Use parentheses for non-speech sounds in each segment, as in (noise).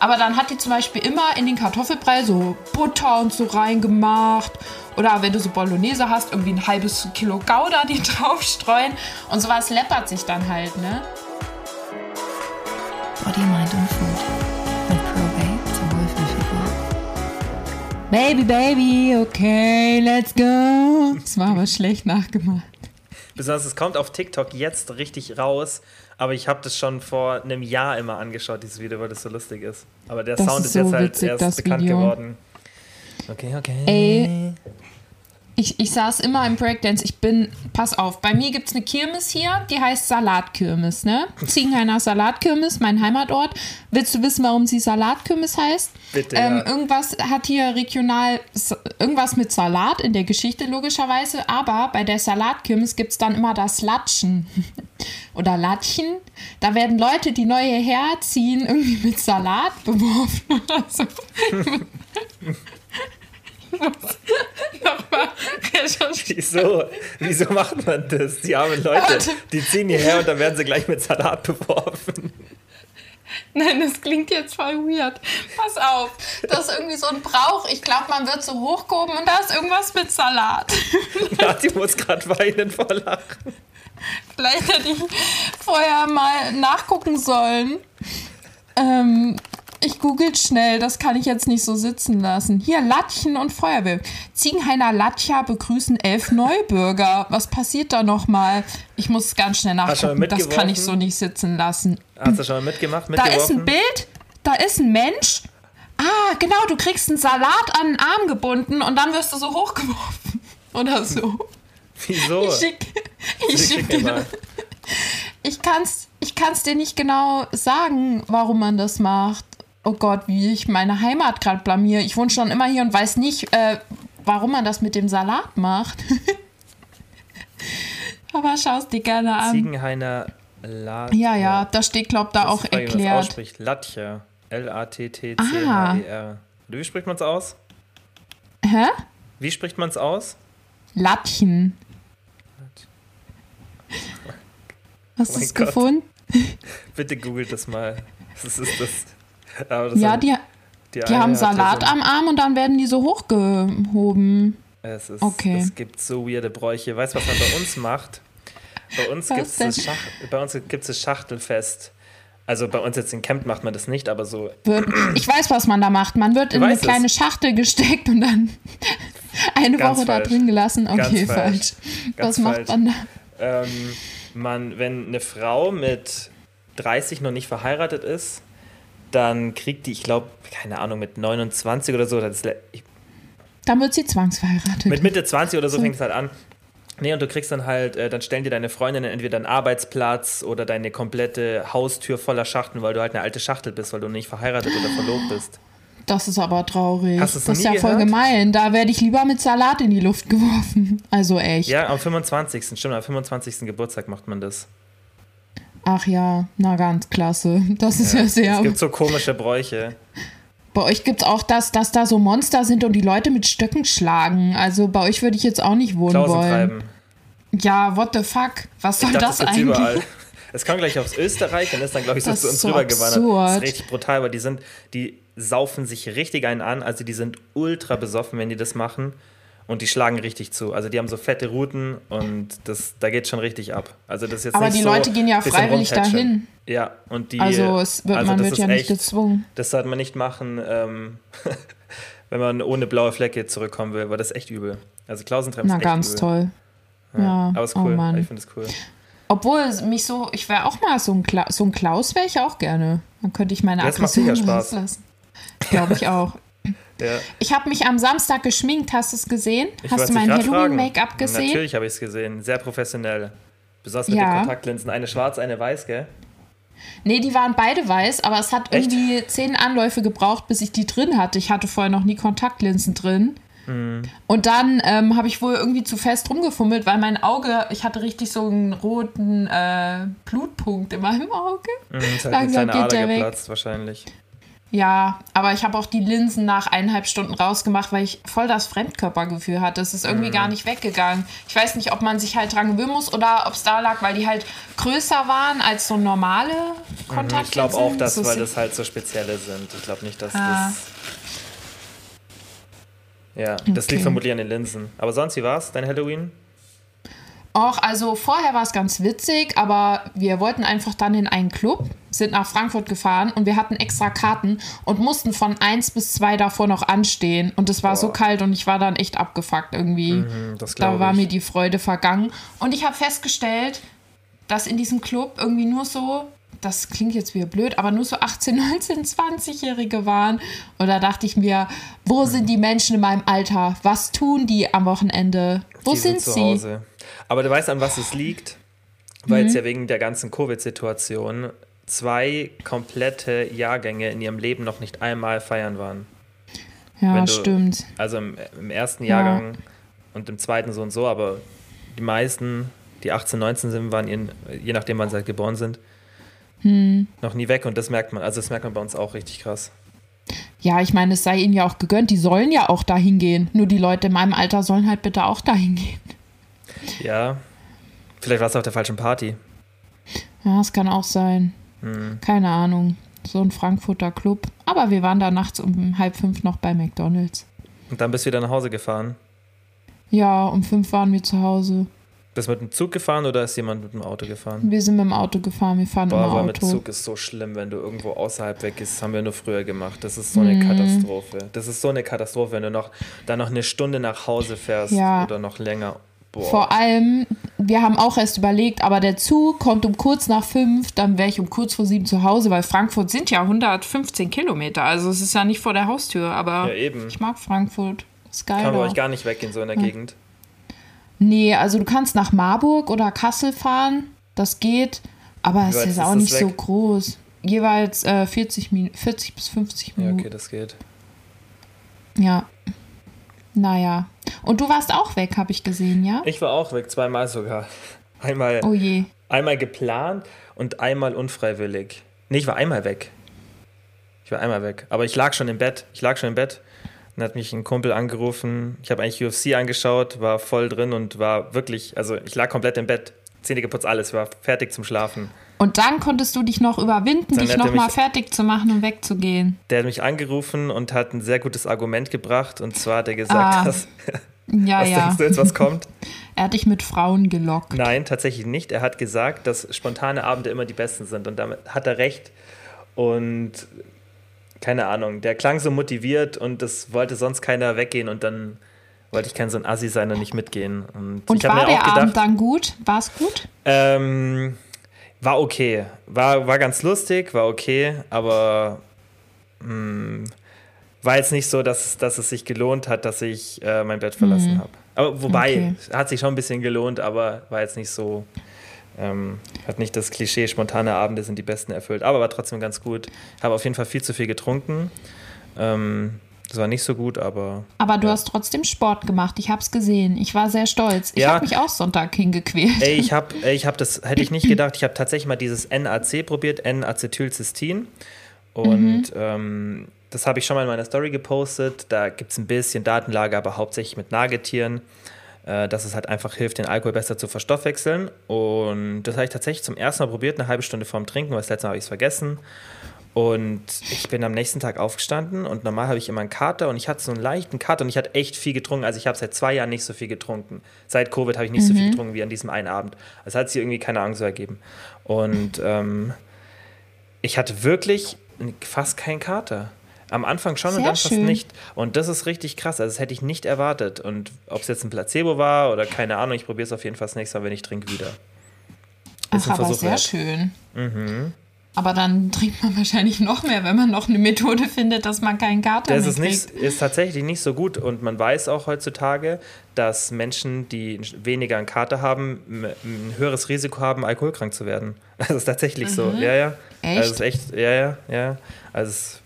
Aber dann hat die zum Beispiel immer in den Kartoffelbrei so Butter und so reingemacht. Oder wenn du so Bolognese hast, irgendwie ein halbes Kilo Gouda die (laughs) draufstreuen. Und sowas läppert sich dann halt, ne? Body, Mind und Food mit Probate zur Wohlfühlfigur. Baby, baby, okay, let's go. Das war aber schlecht nachgemacht. Besonders es kommt auf TikTok jetzt richtig raus, aber ich habe das schon vor einem Jahr immer angeschaut, dieses Video, weil das so lustig ist. Aber der Das Sound ist ist so jetzt halt witzig, erst bekannt Video. geworden. Okay, okay. Ey. Ich, ich saß immer im Breakdance. Ich bin, pass auf, bei mir gibt es eine Kirmes hier, die heißt Salatkirmes, ne? Ziegenhainer Salatkirmes, mein Heimatort. Willst du wissen, warum sie Salatkirmes heißt? Bitte, Ähm, ja. Irgendwas hat hier regional, irgendwas mit Salat in der Geschichte logischerweise, aber bei der Salatkirmes gibt es dann immer das Latschen. (laughs) Oder Latchen. Da werden Leute, die neu hierher ziehen, irgendwie mit Salat beworfen oder so. (laughs) (laughs) (laughs) Nochmal recherchieren. (laughs) Wieso? Wieso macht man das? Die armen Leute, die ziehen hierher und dann werden sie gleich mit Salat beworfen. Nein, das klingt jetzt voll weird. Pass auf, das ist irgendwie so ein Brauch. Ich glaube, man wird so hochgehoben und da ist irgendwas mit Salat. (laughs) Nati muss gerade weinen vor Lachen. Vielleicht hätte ich vorher mal nachgucken sollen. Ähm, ich google schnell, das kann ich jetzt nicht so sitzen lassen. Hier, Latchen und Feuerwehr. Ziegenhainer Latja begrüßen elf Neubürger. Was passiert da nochmal? Ich muss ganz schnell nachgucken. Das kann ich so nicht sitzen lassen. Hast du schon mal mitgemacht? Da ist ein Bild, da ist ein Mensch. Ah, genau, du kriegst einen Salat an den Arm gebunden und dann wirst du so hochgeworfen. (laughs) Oder so. Wieso? Ich schick, ich Schick schick dir mal. Ich kann's, ich kann's dir nicht genau sagen, warum man das macht. Oh Gott, wie ich meine Heimat gerade blamier. Ich wohne schon immer hier und weiß nicht, äh, warum man das mit dem Salat macht. (laughs) Aber schau es dir gerne an. Ziegenhainer Lat. Ja, ja, da steht, glaub da auch Das wie man das erklärt. ausspricht. Latja. L-A-T-T-C-H-E-R. E Wie spricht man es aus? Hä? Wie spricht man es aus? Latchen. Hast Oh du es gefunden? Bitte googelt das mal. Das ist das. Ja, die, die die haben Salat so- am Arm und dann werden die so hochgehoben. Es, ist, Okay. es gibt so weirde Bräuche. Weißt du, was man bei uns macht? Bei uns gibt es Schach, bei uns gibt's das Schachtelfest. Also bei uns jetzt in Camp macht man das nicht, aber so Wird, (clears throat) ich weiß, was man da macht. Man wird in eine weißt es. kleine Schachtel gesteckt und dann (laughs) eine Ganz Woche da falsch. drin gelassen. Okay, Ganz falsch. Ganz was macht falsch. man da? ähm, man, wenn eine Frau mit 30 noch nicht verheiratet ist, dann kriegt die, ich glaube, keine Ahnung, mit 29 oder so, das ich Dann wird sie zwangsverheiratet. Mit Mitte 20 oder so So. fängt es halt an. Nee, und du kriegst dann halt, äh, dann stellen dir deine Freundinnen entweder einen Arbeitsplatz oder deine komplette Haustür voller Schachteln, weil du halt eine alte Schachtel bist, weil du nicht verheiratet oder verlobt bist. das ist aber traurig. Das ist ja voll gehört? gemein. Da werde ich lieber mit Salat in die Luft geworfen. (laughs) Also echt. Ja, am 25. Stimmt, am 25. Geburtstag macht man das. Ach ja, na ganz klasse. Das ist ja, sehr. Es gibt so komische Bräuche. Bei euch gibt es auch das, dass da so Monster sind und die Leute mit Stöcken schlagen. Also bei euch würde ich jetzt auch nicht wohnen Klausen wollen. treiben. Ja, what the fuck? Was soll dachte, das das eigentlich? überall. Es kam gleich aufs Österreich und ist dann, glaube ich, so zu uns so rübergewandert. Das ist richtig brutal, weil die sind, die saufen sich richtig einen an. Also die sind ultra besoffen, wenn die das machen. Und die schlagen richtig zu. Also die haben so fette Routen und das, da geht schon richtig ab. Also das jetzt Aber nicht die so Leute gehen ja freiwillig dahin. Ja, und die. Also es wird, also man wird ja nicht echt- gezwungen. Das sollte man nicht machen, ähm, (laughs) wenn man ohne blaue Flecke zurückkommen will, weil das ist echt übel. Also Klausentreppen Na, ist echt ganz übel. toll. Ja, Aber ist oh cool. Mann. ich finde es cool. Obwohl mich so, ich wäre auch mal so ein, Kla so ein Klaus, wäre ich auch gerne. Dann könnte ich meine Das Aggression rauslassen. Glaube ich auch. Ja. Ich habe mich am Samstag geschminkt, hast du es gesehen? Ich hast du mein. Halloween-Make-up gesehen? Natürlich habe ich es gesehen. Sehr professionell. Besonders mit Ja. den Kontaktlinsen. Eine schwarz, eine weiß, gell? Nee, die waren beide weiß, aber es hat Echt? irgendwie zehn Anläufe gebraucht, bis ich die drin hatte. Ich hatte vorher noch nie Kontaktlinsen drin. Mhm. Und dann ähm, habe ich wohl irgendwie zu fest rumgefummelt, weil mein Auge, ich hatte richtig so einen roten äh, Blutpunkt in meinem Auge. Mhm, ist halt Langsam geht der weg. wahrscheinlich. Ja, aber ich habe auch die Linsen nach eineinhalb Stunden rausgemacht, weil ich voll das Fremdkörpergefühl hatte. Es ist irgendwie Mhm. gar nicht weggegangen. Ich weiß nicht, ob man sich halt dran gewöhnen muss oder ob es da lag, weil die halt größer waren als so normale Kontaktlinsen. Mhm, Ich glaube auch, dass, So weil das halt so spezielle sind. Ich glaube nicht, dass Ah. das. Ja, das Okay. liegt vermutlich an den Linsen. Aber sonst, wie war's, dein Halloween? Och, also vorher war es ganz witzig, aber wir wollten einfach dann in einen Club, sind nach Frankfurt gefahren und wir hatten extra Karten und mussten von eins bis zwei davor noch anstehen. Und es war so Boah. kalt und ich war dann echt abgefuckt irgendwie. Mhm, das da war ich. mir die Freude vergangen. Und ich habe festgestellt, dass in diesem Club irgendwie nur so, das klingt jetzt wieder blöd, aber nur so 18, 19, 20-Jährige waren. Und da dachte ich mir, wo sind die Menschen in meinem Alter? Was tun die am Wochenende? Wo Die sind, zu sie? Hause. Aber du weißt, an was es liegt? Weil jetzt ja wegen der ganzen Covid-Situation zwei komplette Jahrgänge in ihrem Leben noch nicht einmal feiern waren. Ja, du- stimmt. Also im, im ersten Jahrgang und im zweiten so und so, aber die meisten, die 18, 19 sind, waren ihren, je nachdem, wann sie halt geboren sind, Hm. noch nie weg. Und das merkt man, also das merkt man bei uns auch richtig krass. Ja, ich meine, es sei ihnen ja auch gegönnt. Die sollen ja auch dahin gehen. Nur die Leute in meinem Alter sollen halt bitte auch dahin gehen. Ja, vielleicht war es auf der falschen Party. Ja, das kann auch sein. Hm. Keine Ahnung. So ein Frankfurter Club. Aber wir waren da nachts um halb fünf noch bei McDonalds. Und dann bist du wieder nach Hause gefahren. Ja, um fünf waren wir zu Hause. Bist du mit dem Zug gefahren oder ist jemand mit dem Auto gefahren? Wir sind mit dem Auto gefahren. Wir fahren Boah, immer aber mit Auto. Zug ist so schlimm, wenn du irgendwo außerhalb weg ist. Das haben wir nur früher gemacht. Das ist so eine Mhm. Katastrophe. Das ist so eine Katastrophe, wenn du noch dann noch eine Stunde nach Hause fährst Ja. oder noch länger. Boah. Vor allem, wir haben auch erst überlegt, aber der Zug kommt um kurz nach fünf, dann wäre ich um kurz vor sieben zu Hause, weil Frankfurt sind ja 115 Kilometer. Also es ist ja nicht vor der Haustür, aber Ja, eben. ich mag Frankfurt. Ist geil. Kann da. euch gar nicht weggehen, so in der Gegend. Nee, also du kannst nach Marburg oder Kassel fahren, das geht, aber es ist ist auch das nicht so weg? groß. Jeweils äh, 40, Min 40 bis 50 Ja, Minuten. okay, das geht. Ja. Naja. Und du warst auch weg, habe ich gesehen, ja? Ich war auch weg, zweimal sogar. (laughs) Einmal, Oh je. einmal geplant und einmal unfreiwillig. Nee, ich war einmal weg. Ich war einmal weg. Aber ich lag schon im Bett. Ich lag schon im Bett. Dann hat mich ein Kumpel angerufen. Ich habe eigentlich UFC angeschaut, war voll drin und war wirklich, also ich lag komplett im Bett. Zähne geputzt, alles, war fertig zum Schlafen. Und dann konntest du dich noch überwinden, Dann dich nochmal fertig zu machen und wegzugehen. Der hat mich angerufen und hat ein sehr gutes Argument gebracht. Und zwar hat er gesagt, Ah, dass, Ja, was ja. denkst du jetzt, was kommt? (laughs) Er hat dich mit Frauen gelockt. Nein, tatsächlich nicht. Er hat gesagt, dass spontane Abende immer die besten sind und damit hat er recht. Und keine Ahnung, der klang so motiviert und es wollte sonst keiner weggehen und dann wollte ich kein so ein Assi sein und nicht mitgehen. Und, Und war der gedacht, Abend dann gut? War es gut? ähm, war okay. War, war ganz lustig, war okay, aber mh, war jetzt nicht so, dass, dass es sich gelohnt hat, dass ich äh, mein Bett verlassen habe. Aber wobei, Mhm. Okay. hat sich schon ein bisschen gelohnt, aber war jetzt nicht so, ähm, hat nicht das Klischee, spontane Abende sind die besten erfüllt, aber war trotzdem ganz gut. Habe auf jeden Fall viel zu viel getrunken. Ähm, das war nicht so gut, aber Aber du Ja. hast trotzdem Sport gemacht. Ich habe es gesehen. Ich war sehr stolz. Ich Ja. habe mich auch Sonntag hingequält. Ey, ich habe, ich habe das hätte ich nicht (laughs) gedacht. Ich habe tatsächlich mal dieses NAC probiert, N-Acetylcystein. Und ähm, das habe ich schon mal in meiner Story gepostet. Da gibt es ein bisschen Datenlage, aber hauptsächlich mit Nagetieren, dass es halt einfach hilft, den Alkohol besser zu verstoffwechseln. Und das habe ich tatsächlich zum ersten Mal probiert, eine halbe Stunde vorm Trinken, weil das letzte Mal habe ich es vergessen. Und ich bin am nächsten Tag aufgestanden und normal habe ich immer einen Kater und ich hatte so einen leichten Kater und ich hatte echt viel getrunken. Also ich habe seit zwei Jahren nicht so viel getrunken. Seit Covid habe ich nicht so viel getrunken wie an diesem einen Abend. Es hat sich irgendwie keine Angst so ergeben. Und ähm, ich hatte wirklich fast keinen Kater. Am Anfang schon und Sehr dann fast schön. nicht. Und das ist richtig krass. Also das hätte ich nicht erwartet. Und ob es jetzt ein Placebo war oder keine Ahnung, ich probiere es auf jeden Fall das nächste Mal, wenn ich trinke, wieder. Ach, Ist ein aber Versuch sehr wert. schön. Mhm. Aber dann trinkt man wahrscheinlich noch mehr, wenn man noch eine Methode findet, dass man keinen Kater Das mehr ist, nicht, ist tatsächlich nicht so gut und man weiß auch heutzutage, dass Menschen, die weniger einen Kater haben, ein höheres Risiko haben, alkoholkrank zu werden. (laughs) Das ist tatsächlich so. Ja, ja. Mhm. Echt? Also es ist echt, ja, ja, ja. Also es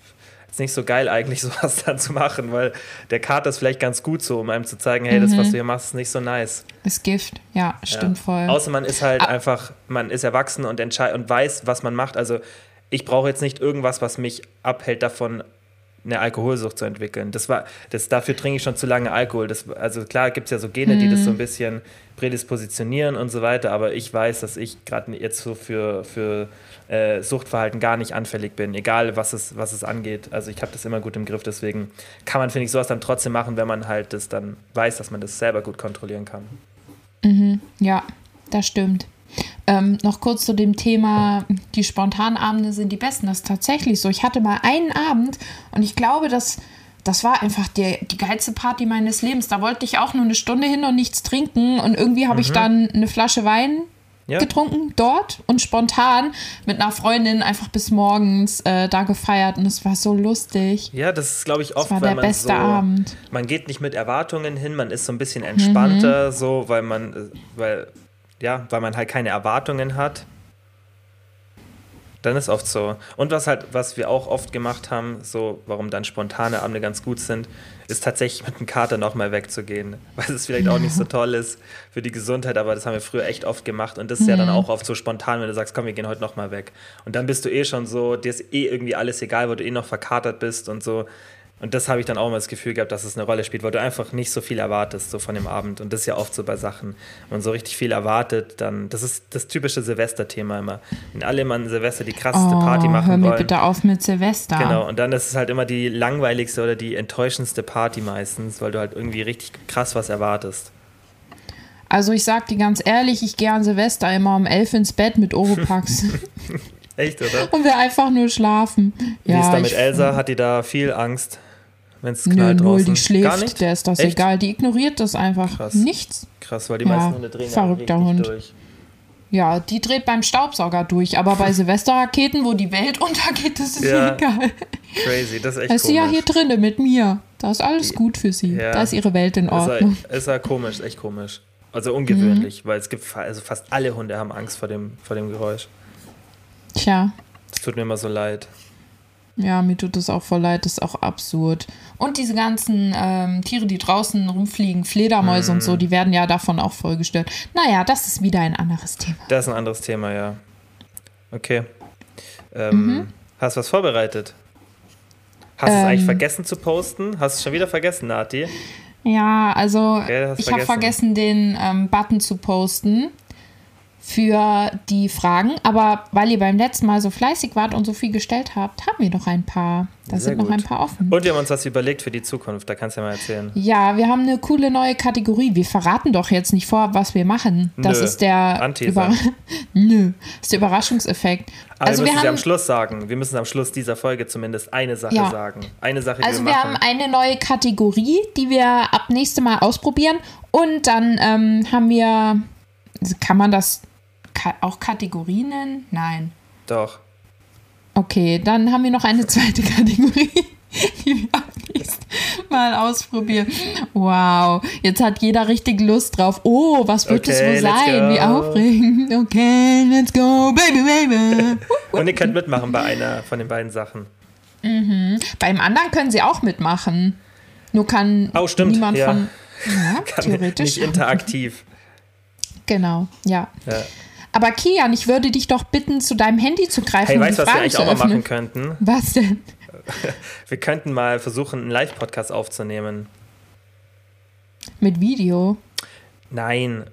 ist nicht so geil eigentlich (laughs) sowas dann zu machen, weil der Kater ist vielleicht ganz gut so, um einem zu zeigen, hey, das, was du hier machst, ist nicht so nice. Ist Gift. Ja, stimmt ja. voll. Außer man ist halt Ah. einfach, man ist erwachsen und, und weiß, was man macht. Also ich brauche jetzt nicht irgendwas, was mich abhält davon, eine Alkoholsucht zu entwickeln. Das war, das, dafür trinke ich schon zu lange Alkohol. Das, also klar gibt es ja so Gene, die das so ein bisschen prädispositionieren und so weiter, aber ich weiß, dass ich gerade jetzt so für, für äh, Suchtverhalten gar nicht anfällig bin, egal was es, was es angeht. Also ich habe das immer gut im Griff, deswegen kann man, finde ich, sowas dann trotzdem machen, wenn man halt das dann weiß, dass man das selber gut kontrollieren kann. Ja, das stimmt. Ähm, noch kurz zu dem Thema, die Spontanabende sind die besten. Das ist tatsächlich so. Ich hatte mal einen Abend und ich glaube, dass das war einfach die, die geilste Party meines Lebens. Da wollte ich auch nur eine Stunde hin und nichts trinken und irgendwie habe ich dann eine Flasche Wein Ja. getrunken dort und spontan mit einer Freundin einfach bis morgens äh, da gefeiert und es war so lustig. Ja, das ist, glaube ich, oft, war weil der man beste so, Abend. man geht nicht mit Erwartungen hin, man ist so ein bisschen entspannter, Mhm. so, weil man, äh, weil, ja, weil man halt keine Erwartungen hat. Dann ist oft so. Und was halt, was wir auch oft gemacht haben, so, warum dann spontane Abende ganz gut sind, ist tatsächlich mit dem Kater nochmal wegzugehen. (laughs) Weil es vielleicht auch nicht so (laughs) toll ist für die Gesundheit, aber das haben wir früher echt oft gemacht. Und das ist ja Mhm. dann auch oft so spontan, wenn du sagst, komm, wir gehen heute nochmal weg. Und dann bist du eh schon so, dir ist eh irgendwie alles egal, weil du eh noch verkatert bist und so. Und das habe ich dann auch mal das Gefühl gehabt, dass es eine Rolle spielt, weil du einfach nicht so viel erwartest, so von dem Abend. Und das ist ja oft so bei Sachen. Wenn man so richtig viel erwartet, dann, das ist das typische Silvesterthema immer. Wenn alle immer an Silvester die krasseste Party Oh, machen hör mir wollen. bitte auf mit Silvester. Genau, und dann ist es halt immer die langweiligste oder die enttäuschendste Party meistens, weil du halt irgendwie richtig krass was erwartest. Also ich sag dir ganz ehrlich, ich gehe an Silvester immer um elf ins Bett mit Oropax (laughs) Echt, oder? und will einfach nur schlafen. Wie ist da mit Elsa? Hat die da viel Angst, wenn es Nö, knallt null, draußen? die schläft, Gar nicht? der ist das Echt? egal, die ignoriert das einfach. Krass. Nichts. Krass, weil die Ja, meisten Hunde drehen verrückter Hund. durch. Ja, die dreht beim Staubsauger durch, aber bei (laughs) Silvesterraketen, wo die Welt (laughs) untergeht, das ist Ja. egal. Crazy, das ist echt Da ist sie ja komisch. hier drinne mit mir. Da ist alles gut für sie. Ja. Da ist ihre Welt in Ist Ordnung. ja, ist ja komisch, ist echt komisch. Also Mhm. ungewöhnlich, weil es gibt also fast alle Hunde haben Angst vor dem, vor dem Geräusch. Tja, Es tut mir immer so leid. Ja, mir tut das auch voll leid, das ist auch absurd. Und diese ganzen ähm, Tiere, die draußen rumfliegen, Fledermäuse und Mhm. so, die werden ja davon auch voll gestört. Naja, das ist wieder ein anderes Thema. Das ist ein anderes Thema, ja. Okay. Ähm, Mhm. Hast du was vorbereitet? Hast du es Ähm. eigentlich vergessen zu posten? Hast du es schon wieder vergessen, Nati? Ja, also hast ich habe vergessen. vergessen, den ähm, Button zu posten für die Fragen. Aber weil ihr beim letzten Mal so fleißig wart und so viel gestellt habt, haben wir noch ein paar. Da Sehr sind noch gut. ein paar offen. Und wir haben uns was überlegt für die Zukunft, da kannst du ja mal erzählen. Ja, wir haben eine coole neue Kategorie. Wir verraten doch jetzt nicht vorab, was wir machen. Das Nö. ist der Anteaser. Über (laughs) Nö, das ist der Überraschungseffekt. Aber also wir wir müssen am haben Schluss sagen. Wir müssen am Schluss dieser Folge zumindest eine Sache Ja. sagen. Eine Sache, die also wir wir machen. haben eine neue Kategorie, die wir ab nächstem Mal ausprobieren und dann ähm, haben wir kann man das ka auch Kategorie nennen? Nein. Doch. Okay, dann haben wir noch eine zweite (laughs) Kategorie, die wir ab nächstem Mal ausprobieren. Wow, jetzt hat jeder richtig Lust drauf. Oh, was wird es Okay, wohl let's sein? Wie go. aufregend. Okay, let's go, baby, baby. (laughs) Und ihr könnt mitmachen bei einer von den beiden Sachen. Beim anderen können sie auch mitmachen. Nur kann Oh, stimmt, niemand ja. von. Ja, (laughs) theoretisch. Nicht interaktiv. Genau, ja. Ja. Aber Kian, ich würde dich doch bitten, zu deinem Handy zu greifen Hey, weißt du, was wir eigentlich zu auch mal machen könnten? (laughs) Was denn? (laughs) Wir könnten mal versuchen, einen Live-Podcast aufzunehmen. Mit Video. Nein,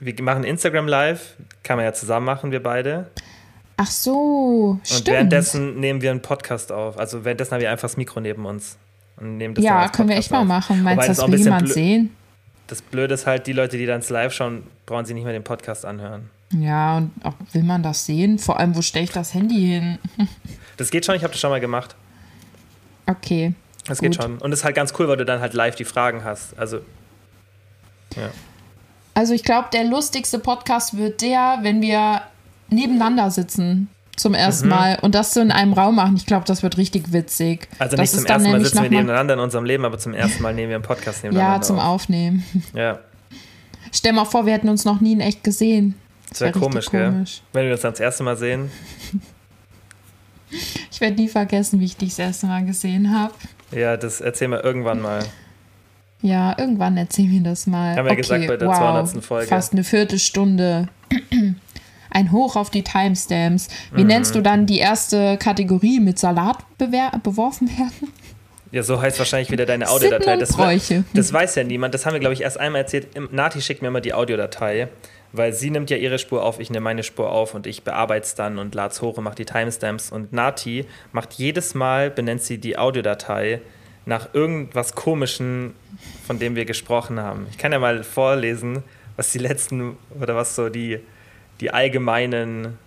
wir machen Instagram Live, kann man ja zusammen machen, wir beide. Ach so, Und stimmt. währenddessen nehmen wir einen Podcast auf. Also währenddessen haben wir einfach das Mikro neben uns. Und nehmen das ja, können wir echt mal auf. machen. Meinst du, das das will jemand sehen? Das Blöde ist halt, die Leute, die dann live schauen, brauchen sich nicht mehr den Podcast anhören. Ja, und auch, will man das sehen? Vor allem, wo stelle ich das Handy hin? (laughs) Das geht schon, ich habe das schon mal gemacht. Okay. Das Gut. geht schon. Und das ist halt ganz cool, weil du dann halt live die Fragen hast. Also, ja. Also ich glaube, der lustigste Podcast wird der, wenn wir nebeneinander sitzen zum ersten Mal und das so in einem Raum machen. Ich glaube, das wird richtig witzig. Mhm. Also das nicht zum ersten Mal sitzen wir nebeneinander in unserem Leben, aber zum ersten Mal nehmen wir einen Podcast nebeneinander Ja, zum auf. Aufnehmen. Ja, Stell mal vor, wir hätten uns noch nie in echt gesehen. Das wäre wär komisch, gell? komisch. Wenn wir uns dann das erste Mal sehen. Ich werde nie vergessen, wie ich dich das erste Mal gesehen habe. Ja, das erzählen wir irgendwann mal. Ja, irgendwann erzähl mir das mal. Haben wir gesagt bei der 200. Folge. Fast eine Viertelstunde. (clears throat) Ein Hoch auf die Timestamps. Mhm. Wie nennst du dann die erste Kategorie mit Salat beworfen werden? Ja, so heißt wahrscheinlich wieder deine Audiodatei. Das, das weiß ja niemand. Das haben wir, glaube ich, erst einmal erzählt. Nati schickt mir immer die Audiodatei, weil sie nimmt ja ihre Spur auf, ich nehme meine Spur auf und ich bearbeite es dann und lade es hoch und mache die Timestamps. Und Nati macht jedes Mal, benennt sie die Audiodatei nach irgendwas Komischen, von dem wir gesprochen haben. Ich kann ja mal vorlesen, was die letzten oder was so die, die allgemeinen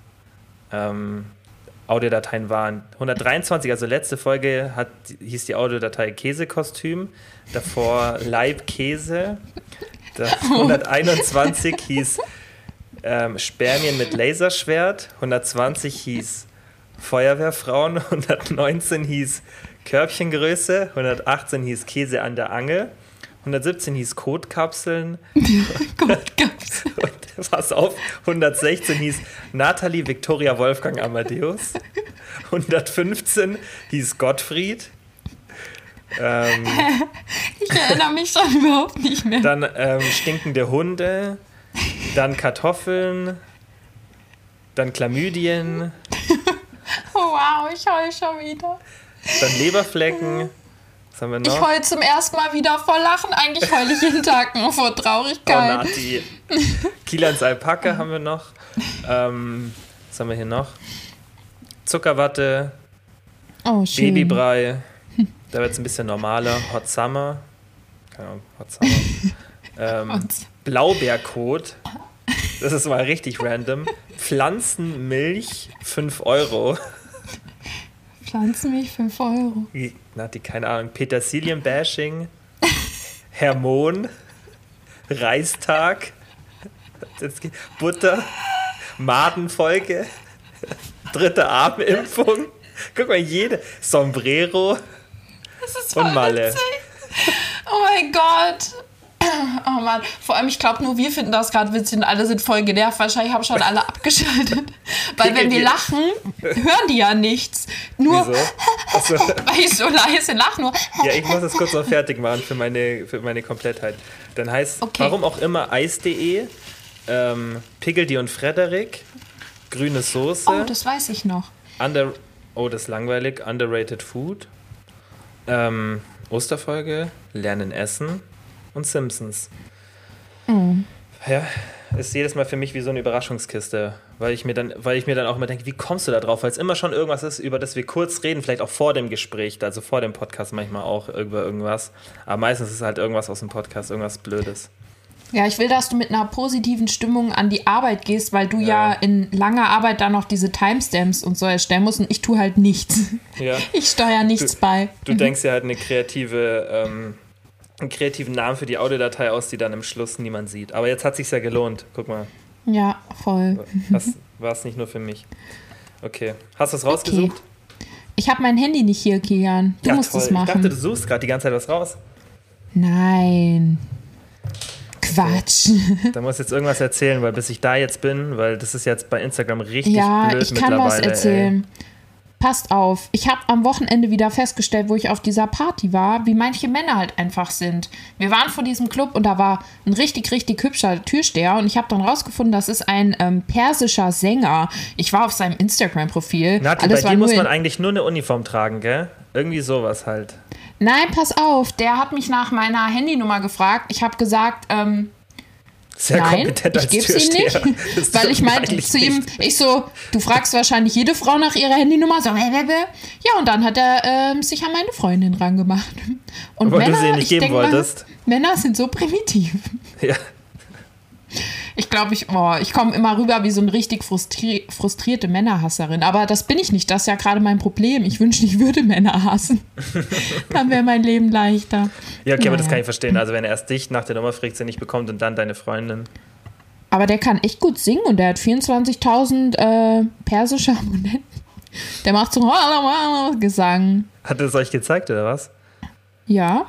ähm, Audiodateien waren. 123, also letzte Folge hat, hieß die Audiodatei Käsekostüm, davor (laughs) Leibkäse, da 121 hieß ähm, Spermien mit Laserschwert, 120 hieß Feuerwehrfrauen, 119 hieß Körbchengröße, 118 hieß Käse an der Angel, 117 hieß Kotkapseln, (laughs) Gott, gab's. und pass auf, 116 hieß Nathalie Victoria Wolfgang Amadeus. 115 hieß Gottfried. Ähm, Ich erinnere mich schon überhaupt nicht mehr. dann ähm, stinkende Hunde. Dann Kartoffeln. Dann Chlamydien. Oh, (laughs) wow, ich heul schon wieder. Dann Leberflecken. Ich noch? heul zum ersten Mal wieder vor Lachen. Eigentlich heul ich jeden Tag nur vor Oh, Traurigkeit. Nati. (laughs) Kilans Alpaka haben wir noch. Ähm, was haben wir hier noch? Zuckerwatte. Oh, schön. Babybrei. Da wird es ein bisschen normaler. Hot Summer. Keine Ahnung, Hot Summer. ähm, Blaubeerkot. Das ist mal richtig random. Pflanzenmilch 5 Euro. Pflanzenmilch 5 Euro. Nati, keine Ahnung. Petersilienbashing. (laughs) Hermon. Reistag. Butter. Madenfolge. Dritte Armimpfung. Guck mal, jede. Sombrero. Das ist Und Malle. witzig. Oh mein Gott. Oh Mann, vor allem, ich glaube, nur wir finden das gerade witzig und alle sind voll genervt. Wahrscheinlich haben schon alle abgeschaltet. (laughs) Weil wenn wir die- lachen, hören die ja nichts. Nur, Wieso? (laughs) Achso. (laughs) weil ich so leise lache, nur. Ja, ich muss das kurz noch fertig machen für meine, für meine Komplettheit. Dann heißt, Okay. warum auch immer, Eis.de, ähm, Piggledy und Frederik, grüne Soße, Oh, das weiß ich noch. under, oh, das ist langweilig, underrated food, ähm, Osterfolge, Lernen Essen und Simpsons. Oh. Ja, ist jedes Mal für mich wie so eine Überraschungskiste, weil ich mir dann, weil ich mir dann auch immer denke, wie kommst du da drauf? Weil es immer schon irgendwas ist, über das wir kurz reden, vielleicht auch vor dem Gespräch, also vor dem Podcast manchmal auch über irgendwas. Aber meistens ist es halt irgendwas aus dem Podcast, irgendwas Blödes. Ja, ich will, dass du mit einer positiven Stimmung an die Arbeit gehst, weil du ja, Ja. in langer Arbeit dann noch diese Timestamps und so erstellen musst und ich tue halt nichts. Ja. (laughs) Ich steuere nichts bei. Du denkst ja halt eine kreative, ähm, einen kreativen Namen für die Audiodatei aus, die dann im Schluss niemand sieht. Aber jetzt hat sich's ja gelohnt. Guck mal, Ja, voll. war es nicht nur für mich. Okay, hast du es rausgesucht? Ich habe mein Handy nicht hier, Kian. Du ja, musst toll. es Ich dachte, machen. du suchst gerade die ganze Zeit was raus. Nein. Quatsch. Da muss jetzt irgendwas erzählen, weil bis ich da jetzt bin, weil das ist jetzt bei Instagram richtig Ja, blöd ich kann mittlerweile. was erzählen. Passt auf. Ich habe am Wochenende wieder festgestellt, wo ich auf dieser Party war, wie manche Männer halt einfach sind. Wir waren vor diesem Club und da war ein richtig, richtig hübscher Türsteher und ich habe dann rausgefunden, das ist ein ähm, persischer Sänger. Ich war auf seinem Instagram-Profil. Nati, bei dir muss man eigentlich nur eine Uniform tragen, gell? Irgendwie sowas halt. Nein, pass auf. Der hat mich nach meiner Handynummer gefragt. Ich habe gesagt, ähm, Sehr Nein, kompetent ich als gebe sie nicht, (laughs) weil ich meinte zu ihm, nicht. ich so, du fragst wahrscheinlich jede Frau nach ihrer Handynummer, so, äh, äh, äh. ja, und dann hat er ähm, sich an meine Freundin rangemacht. Und du Männer, sie ihr nicht ich geben denk mal, wolltest. Männer sind so primitiv. Ja. (laughs) Ich glaube, ich, oh, ich komme immer rüber wie so eine richtig frustri frustrierte Männerhasserin. Aber das bin ich nicht. Das ist ja gerade mein Problem. Ich wünschte, ich würde Männer hassen. (laughs) dann wäre mein Leben leichter. Ja, okay, aber das Naja. kann ich verstehen. Also wenn er erst dich nach der Nummer fragt, sie nicht bekommt und dann deine Freundin. Aber der kann echt gut singen und der hat 24.000 äh, persische Abonnenten. Der macht so (laughs) Gesang. Hat er es euch gezeigt oder was? Ja.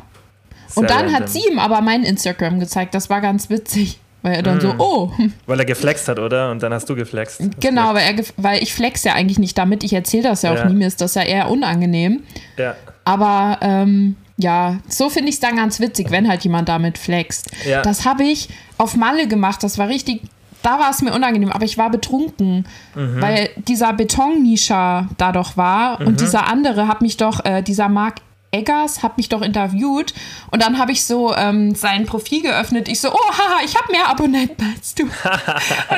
Und Sehr dann hat random. sie ihm aber mein Instagram gezeigt. Das war ganz witzig. Weil er dann so, oh, Weil er geflext hat, oder? Und dann hast du geflext. genau, weil, er, weil ich flex ja eigentlich nicht damit. Ich erzähle das ja auch Ja. nie, mir ist das ja eher unangenehm. Ja. Aber ähm, ja, so finde ich es dann ganz witzig, wenn halt jemand damit flext. Ja. Das habe ich auf Malle gemacht. Das war richtig da war es mir unangenehm, aber ich war betrunken, Mhm. weil dieser Betonmischer da doch war und dieser andere hat mich doch, äh, dieser Mark Eggers hat mich doch interviewt und dann habe ich so ähm, sein Profil geöffnet. Ich so, oh, haha, ich habe mehr Abonnenten als du. (laughs) und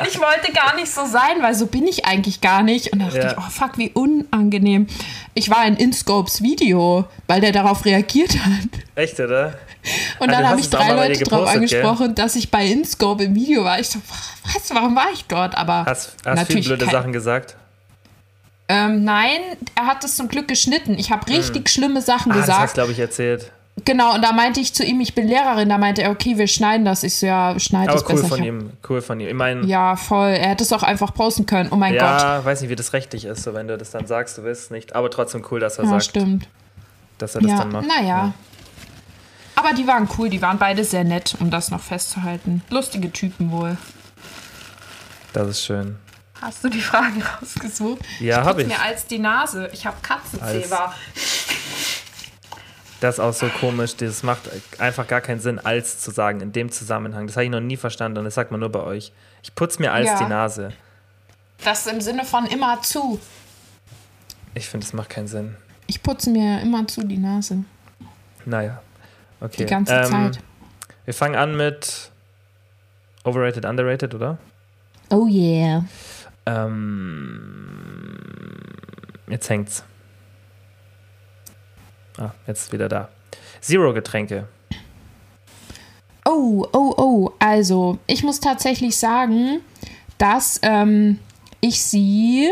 ich wollte gar nicht so sein, weil so bin ich eigentlich gar nicht. Und dann dachte Ja. ich, oh fuck, wie unangenehm. Ich war in InScopes Video, weil der darauf reagiert hat. Echt, oder? Und Ah, dann habe ich drei Leute drauf gepostet, gell? angesprochen, dass ich bei InScope im Video war. Ich so, was, warum war ich dort? Aber Hast, hast viele natürlich blöde kein- Sachen gesagt? Ähm, nein, er hat es zum Glück geschnitten. Ich habe richtig schlimme Sachen Hm. Ah, das hast gesagt. glaube ich, erzählt. genau, und da meinte ich zu ihm, ich bin Lehrerin. Da meinte er, okay, wir schneiden das. Ich so, ja, schneid es cool besser. von ihm. Cool von ihm. Ich meine, Ja, voll. Er hätte es auch einfach posten können. Oh mein Gott. ja, weiß nicht, wie das rechtlich ist, so wenn du das dann sagst, du willst es nicht. Aber trotzdem cool, dass er Ja, sagt, stimmt. dass er das Ja, dann macht. naja. Aber die waren cool, die waren beide sehr nett, um das noch festzuhalten. Lustige Typen wohl. Das ist schön. Hast du die Fragen rausgesucht? Ja, hab putz ich. mir als die Nase. Ich habe Katzenzähmer. Das ist auch so komisch. Das macht einfach gar keinen Sinn, als zu sagen in dem Zusammenhang. Das habe ich noch nie verstanden und das sagt man nur bei euch. Ich putze mir als Ja. die Nase. Das im Sinne von immer zu. Ich finde, das macht keinen Sinn. Ich putze mir immer zu die Nase. Naja. Okay. Die ganze ähm, Zeit. Wir fangen an mit Overrated, Underrated, oder? Oh yeah. Ähm, jetzt hängt's. Ah, jetzt wieder da. Zero Getränke. Oh, oh, oh. Also, ich muss tatsächlich sagen, dass ähm, ich sie,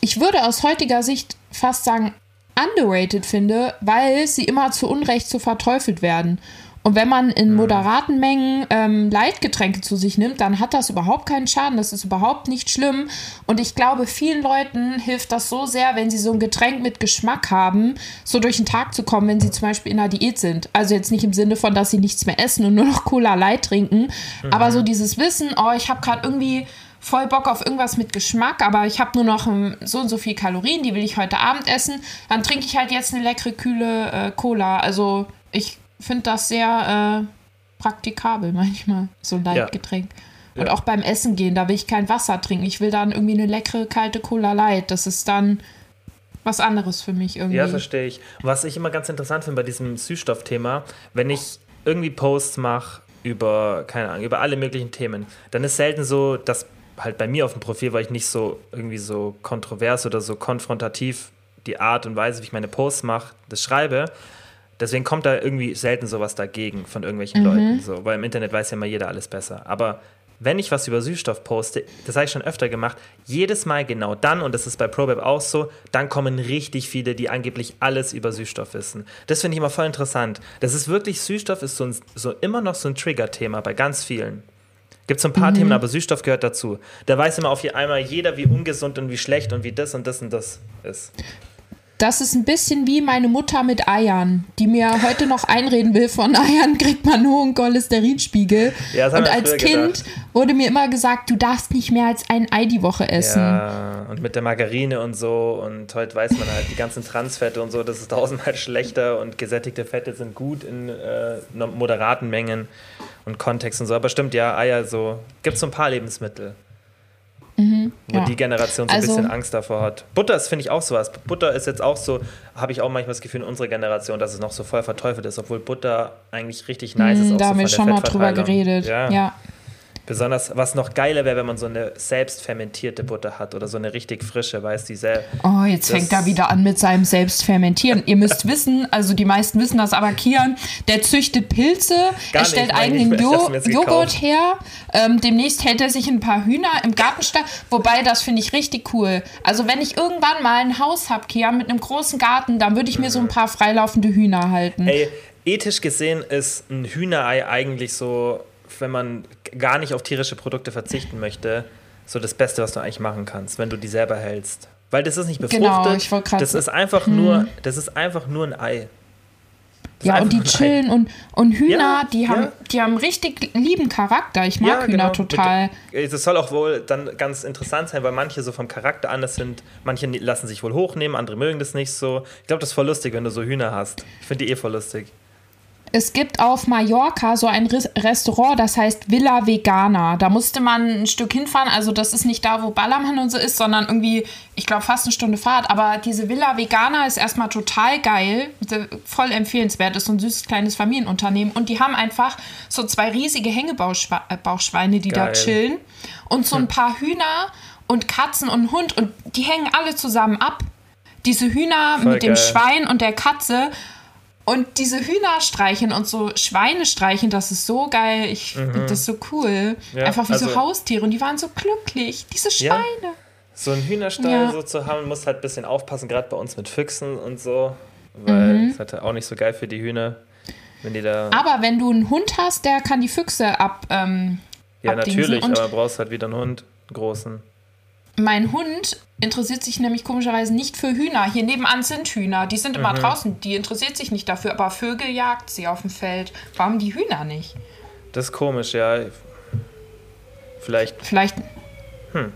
ich würde aus heutiger Sicht fast sagen, underrated finde, weil sie immer zu Unrecht so verteufelt werden. Und wenn man in moderaten Mengen ähm, Leitgetränke zu sich nimmt, dann hat das überhaupt keinen Schaden. Das ist überhaupt nicht schlimm. Und ich glaube, vielen Leuten hilft das so sehr, wenn sie so ein Getränk mit Geschmack haben, so durch den Tag zu kommen, wenn sie zum Beispiel in einer Diät sind. Also jetzt nicht im Sinne von, dass sie nichts mehr essen und nur noch Cola Light trinken, aber so dieses Wissen, oh, ich habe gerade irgendwie voll Bock auf irgendwas mit Geschmack, aber ich habe nur noch ähm, so und so viel Kalorien, die will ich heute Abend essen, dann trinke ich halt jetzt eine leckere, kühle äh, Cola. Also ich finde das sehr äh, praktikabel manchmal, so ein Leitgetränk. Und Ja. auch beim Essen gehen, da will ich kein Wasser trinken. Ich will dann irgendwie eine leckere, kalte Cola Light. Das ist dann was anderes für mich irgendwie. Ja, verstehe ich. Was ich immer ganz interessant finde bei diesem Süßstoffthema, wenn ich irgendwie Posts mache über, keine Ahnung, über alle möglichen Themen, dann ist selten so, dass halt bei mir auf dem Profil, weil ich nicht so irgendwie so kontrovers oder so konfrontativ die Art und Weise, wie ich meine Posts mache, das schreibe. Deswegen kommt da irgendwie selten sowas dagegen von irgendwelchen Leuten. So, weil im Internet weiß ja immer jeder alles besser. Aber wenn ich was über Süßstoff poste, das habe ich schon öfter gemacht, jedes Mal genau dann, und das ist bei ProBab auch so, dann kommen richtig viele, die angeblich alles über Süßstoff wissen. Das finde ich immer voll interessant. Das ist wirklich, Süßstoff ist so, ein, so immer noch so ein Trigger-Thema bei ganz vielen. Gibt so ein paar Themen, aber Süßstoff gehört dazu. Da weiß immer auf einmal jeder, wie ungesund und wie schlecht und wie das und das und das ist. Das ist ein bisschen wie meine Mutter mit Eiern, die mir heute noch einreden will, von Eiern kriegt man nur einen Cholesterinspiegel. Ja, und als Kind gedacht. wurde mir immer gesagt, du darfst nicht mehr als ein Ei die Woche essen. Ja, und mit der Margarine und so. Und heute weiß man halt, die ganzen Transfette und so, das ist tausendmal (laughs) schlechter und gesättigte Fette sind gut in äh, moderaten Mengen und Kontext und so. Aber stimmt, ja, Eier so. Gibt so ein paar Lebensmittel, wo Mhm, ja. die Generation so ein Also- bisschen Angst davor hat. Butter ist, finde ich, auch sowas. Butter ist jetzt auch so, habe ich auch manchmal das Gefühl in unserer Generation, dass es noch so voll verteufelt ist, obwohl Butter eigentlich richtig nice ist. Hm, Auch da so haben wir schon mal drüber geredet. Ja. ja. Besonders, was noch geiler wäre, wenn man so eine selbst fermentierte Butter hat oder so eine richtig frische, weiß die selbst. Oh, jetzt fängt er wieder an mit seinem Selbstfermentieren. Ihr müsst (laughs) wissen, also die meisten wissen das, aber Kian, der züchtet Pilze, Gar er nicht, stellt ich, eigenen ich Jo Joghurt her. Ähm, demnächst hält er sich ein paar Hühner im Gartenstall. Wobei, das finde ich richtig cool. Also, wenn ich irgendwann mal ein Haus habe, Kian, mit einem großen Garten, dann würde ich mir so ein paar freilaufende Hühner halten. Ey, ethisch gesehen ist ein Hühnerei eigentlich so, wenn man gar nicht auf tierische Produkte verzichten möchte, so das Beste, was du eigentlich machen kannst, wenn du die selber hältst. Weil das ist nicht befruchtet. Genau, das ist einfach nur, das ist einfach nur ein Ei. Das Ja, und die Ei. chillen und, und Hühner, Ja, die, haben, ja. die haben richtig lieben Charakter. Ich mag Hühner genau. total. Das soll auch wohl dann ganz interessant sein, weil manche so vom Charakter anders sind. Manche lassen sich wohl hochnehmen, andere mögen das nicht so. Ich glaube, das ist voll lustig, wenn du so Hühner hast. Ich finde die eh voll lustig. Es gibt auf Mallorca so ein Res- Restaurant, das heißt Villa Vegana. Da musste man ein Stück hinfahren. Also das ist nicht da, wo Ballermann und so ist, sondern irgendwie, ich glaube, fast eine Stunde Fahrt. Aber diese Villa Vegana ist erstmal total geil. Voll empfehlenswert. Ist so ein süßes kleines Familienunternehmen. Und die haben einfach so zwei riesige Hängebauchschweine, die da Geil. chillen. Und so ein paar Hühner und Katzen und einen Hund. Und die hängen alle zusammen ab. Diese Hühner Voll mit dem geil. Schwein und der Katze. Und diese Hühner streichen und so Schweine streichen, das ist so geil. Ich finde das so cool. Mhm. Ja, Einfach wie so also- Haustiere. Und die waren so glücklich. Diese Ja. Schweine. So ein Hühnerstall Ja. so zu haben, muss halt ein bisschen aufpassen, gerade bei uns mit Füchsen und so. Weil Mhm. es ist halt auch nicht so geil für die Hühner, wenn die da. Aber wenn du einen Hund hast, der kann die Füchse ab. Ähm, ja, natürlich, aber brauchst halt wieder einen Hund, einen großen. Mein Hund interessiert sich nämlich komischerweise nicht für Hühner. Hier nebenan sind Hühner. Die sind Mhm. immer draußen. Die interessiert sich nicht dafür. Aber Vögel jagt sie auf dem Feld. Warum die Hühner nicht? Das ist komisch, ja. Vielleicht, Vielleicht, vielleicht, ein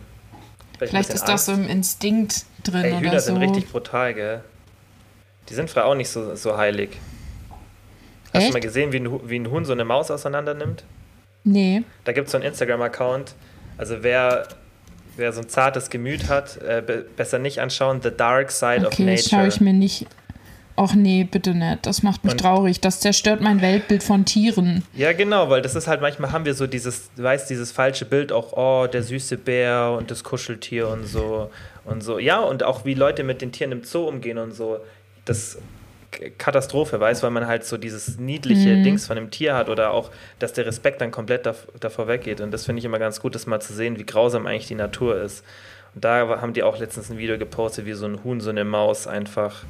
vielleicht bisschen ist das so Angst. im Instinkt drin Ey, oder Hühner so. sind richtig brutal, gell? Die sind frei auch nicht so, so heilig. Hast Echt? du mal gesehen, wie ein, wie ein Huhn so eine Maus auseinander nimmt? Nee. Da gibt es so einen Instagram-Account. Also wer, wer so ein zartes Gemüt hat, äh, be besser nicht anschauen. The Dark Side of Okay, das schaue Nature. ich mir nicht. Och nee, bitte nicht. Das macht mich Und- traurig. Das zerstört mein Weltbild von Tieren. Ja, genau, weil das ist halt, manchmal haben wir so dieses, du weißt, dieses falsche Bild auch, oh, der süße Bär und das Kuscheltier und so und so. Ja, und auch wie Leute mit den Tieren im Zoo umgehen und so. Das Katastrophe, weißt weil man halt so dieses niedliche Dings von dem Tier hat oder auch, dass der Respekt dann komplett dav davor weggeht. Und das finde ich immer ganz gut, das mal zu sehen, wie grausam eigentlich die Natur ist. Und da haben die auch letztens ein Video gepostet, wie so ein Huhn, so eine Maus einfach.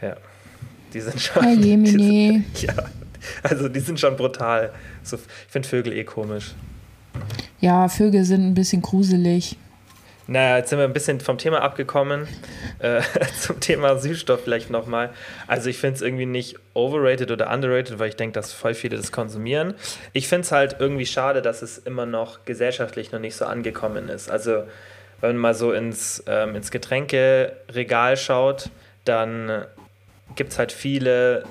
Ja. Die sind schon. Herr (laughs) die sind, ja. Also die sind schon brutal. So, ich finde Vögel eh komisch. Ja, Vögel sind ein bisschen gruselig. Naja, jetzt sind wir ein bisschen vom Thema abgekommen. Äh, (laughs) zum Thema Süßstoff vielleicht nochmal. Also ich finde es irgendwie nicht overrated oder underrated, weil ich denke, dass voll viele das konsumieren. Ich finde es halt irgendwie schade, dass es immer noch gesellschaftlich noch nicht so angekommen ist. Also wenn man mal so ins, ähm, ins Getränkeregal schaut, dann gibt es halt viele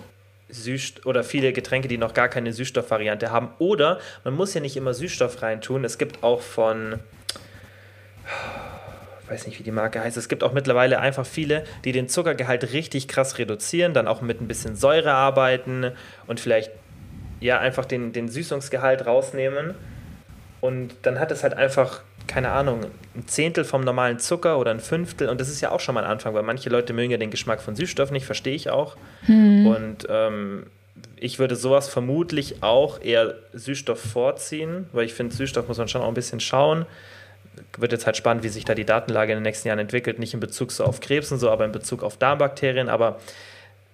Süß oder viele Getränke, die noch gar keine Süßstoffvariante haben. Oder man muss ja nicht immer Süßstoff reintun. Es gibt auch von weiß nicht, wie die Marke heißt. Es gibt auch mittlerweile einfach viele, die den Zuckergehalt richtig krass reduzieren, dann auch mit ein bisschen Säure arbeiten und vielleicht ja einfach den, den Süßungsgehalt rausnehmen. Und dann hat es halt einfach, keine Ahnung, ein Zehntel vom normalen Zucker oder ein Fünftel. Und das ist ja auch schon mal ein Anfang, weil manche Leute mögen ja den Geschmack von Süßstoff nicht, verstehe ich auch. Und ähm, ich würde sowas vermutlich auch eher Süßstoff vorziehen, weil ich finde, Süßstoff muss man schon auch ein bisschen schauen wird jetzt halt spannend, wie sich da die Datenlage in den nächsten Jahren entwickelt. Nicht in Bezug so auf Krebs und so, aber in Bezug auf Darmbakterien. Aber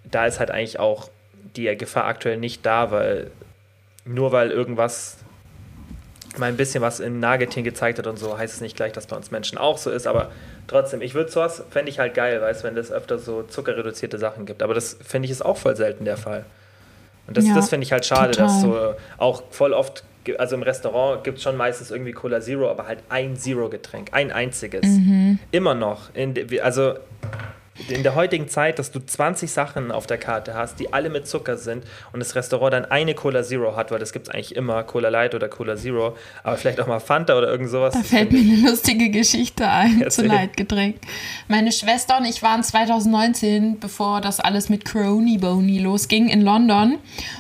da ist halt eigentlich auch die Gefahr aktuell nicht da, weil nur weil irgendwas mal ein bisschen was in Nagetieren gezeigt hat und so, heißt es nicht gleich, dass bei uns Menschen auch so ist. Aber trotzdem, ich würde sowas, fände ich halt geil, weißt wenn es öfter so zuckerreduzierte Sachen gibt. Aber das finde ich ist auch voll selten der Fall. Und das, Ja, das finde ich halt schade, dass total. so auch voll oft, also im Restaurant gibt es schon meistens irgendwie Cola Zero, aber halt ein Zero-Getränk, ein einziges. Mhm. Immer noch. In, also in der heutigen Zeit, dass du 20 Sachen auf der Karte hast, die alle mit Zucker sind und das Restaurant dann eine Cola Zero hat, weil das gibt es eigentlich immer, Cola Light oder Cola Zero, aber vielleicht auch mal Fanta oder irgend sowas. Da fällt mir eine lustige Geschichte ein zu Erzähl. Leitgetränk. Meine Schwester und ich waren 2019, bevor das alles mit Crony Bony losging, in London.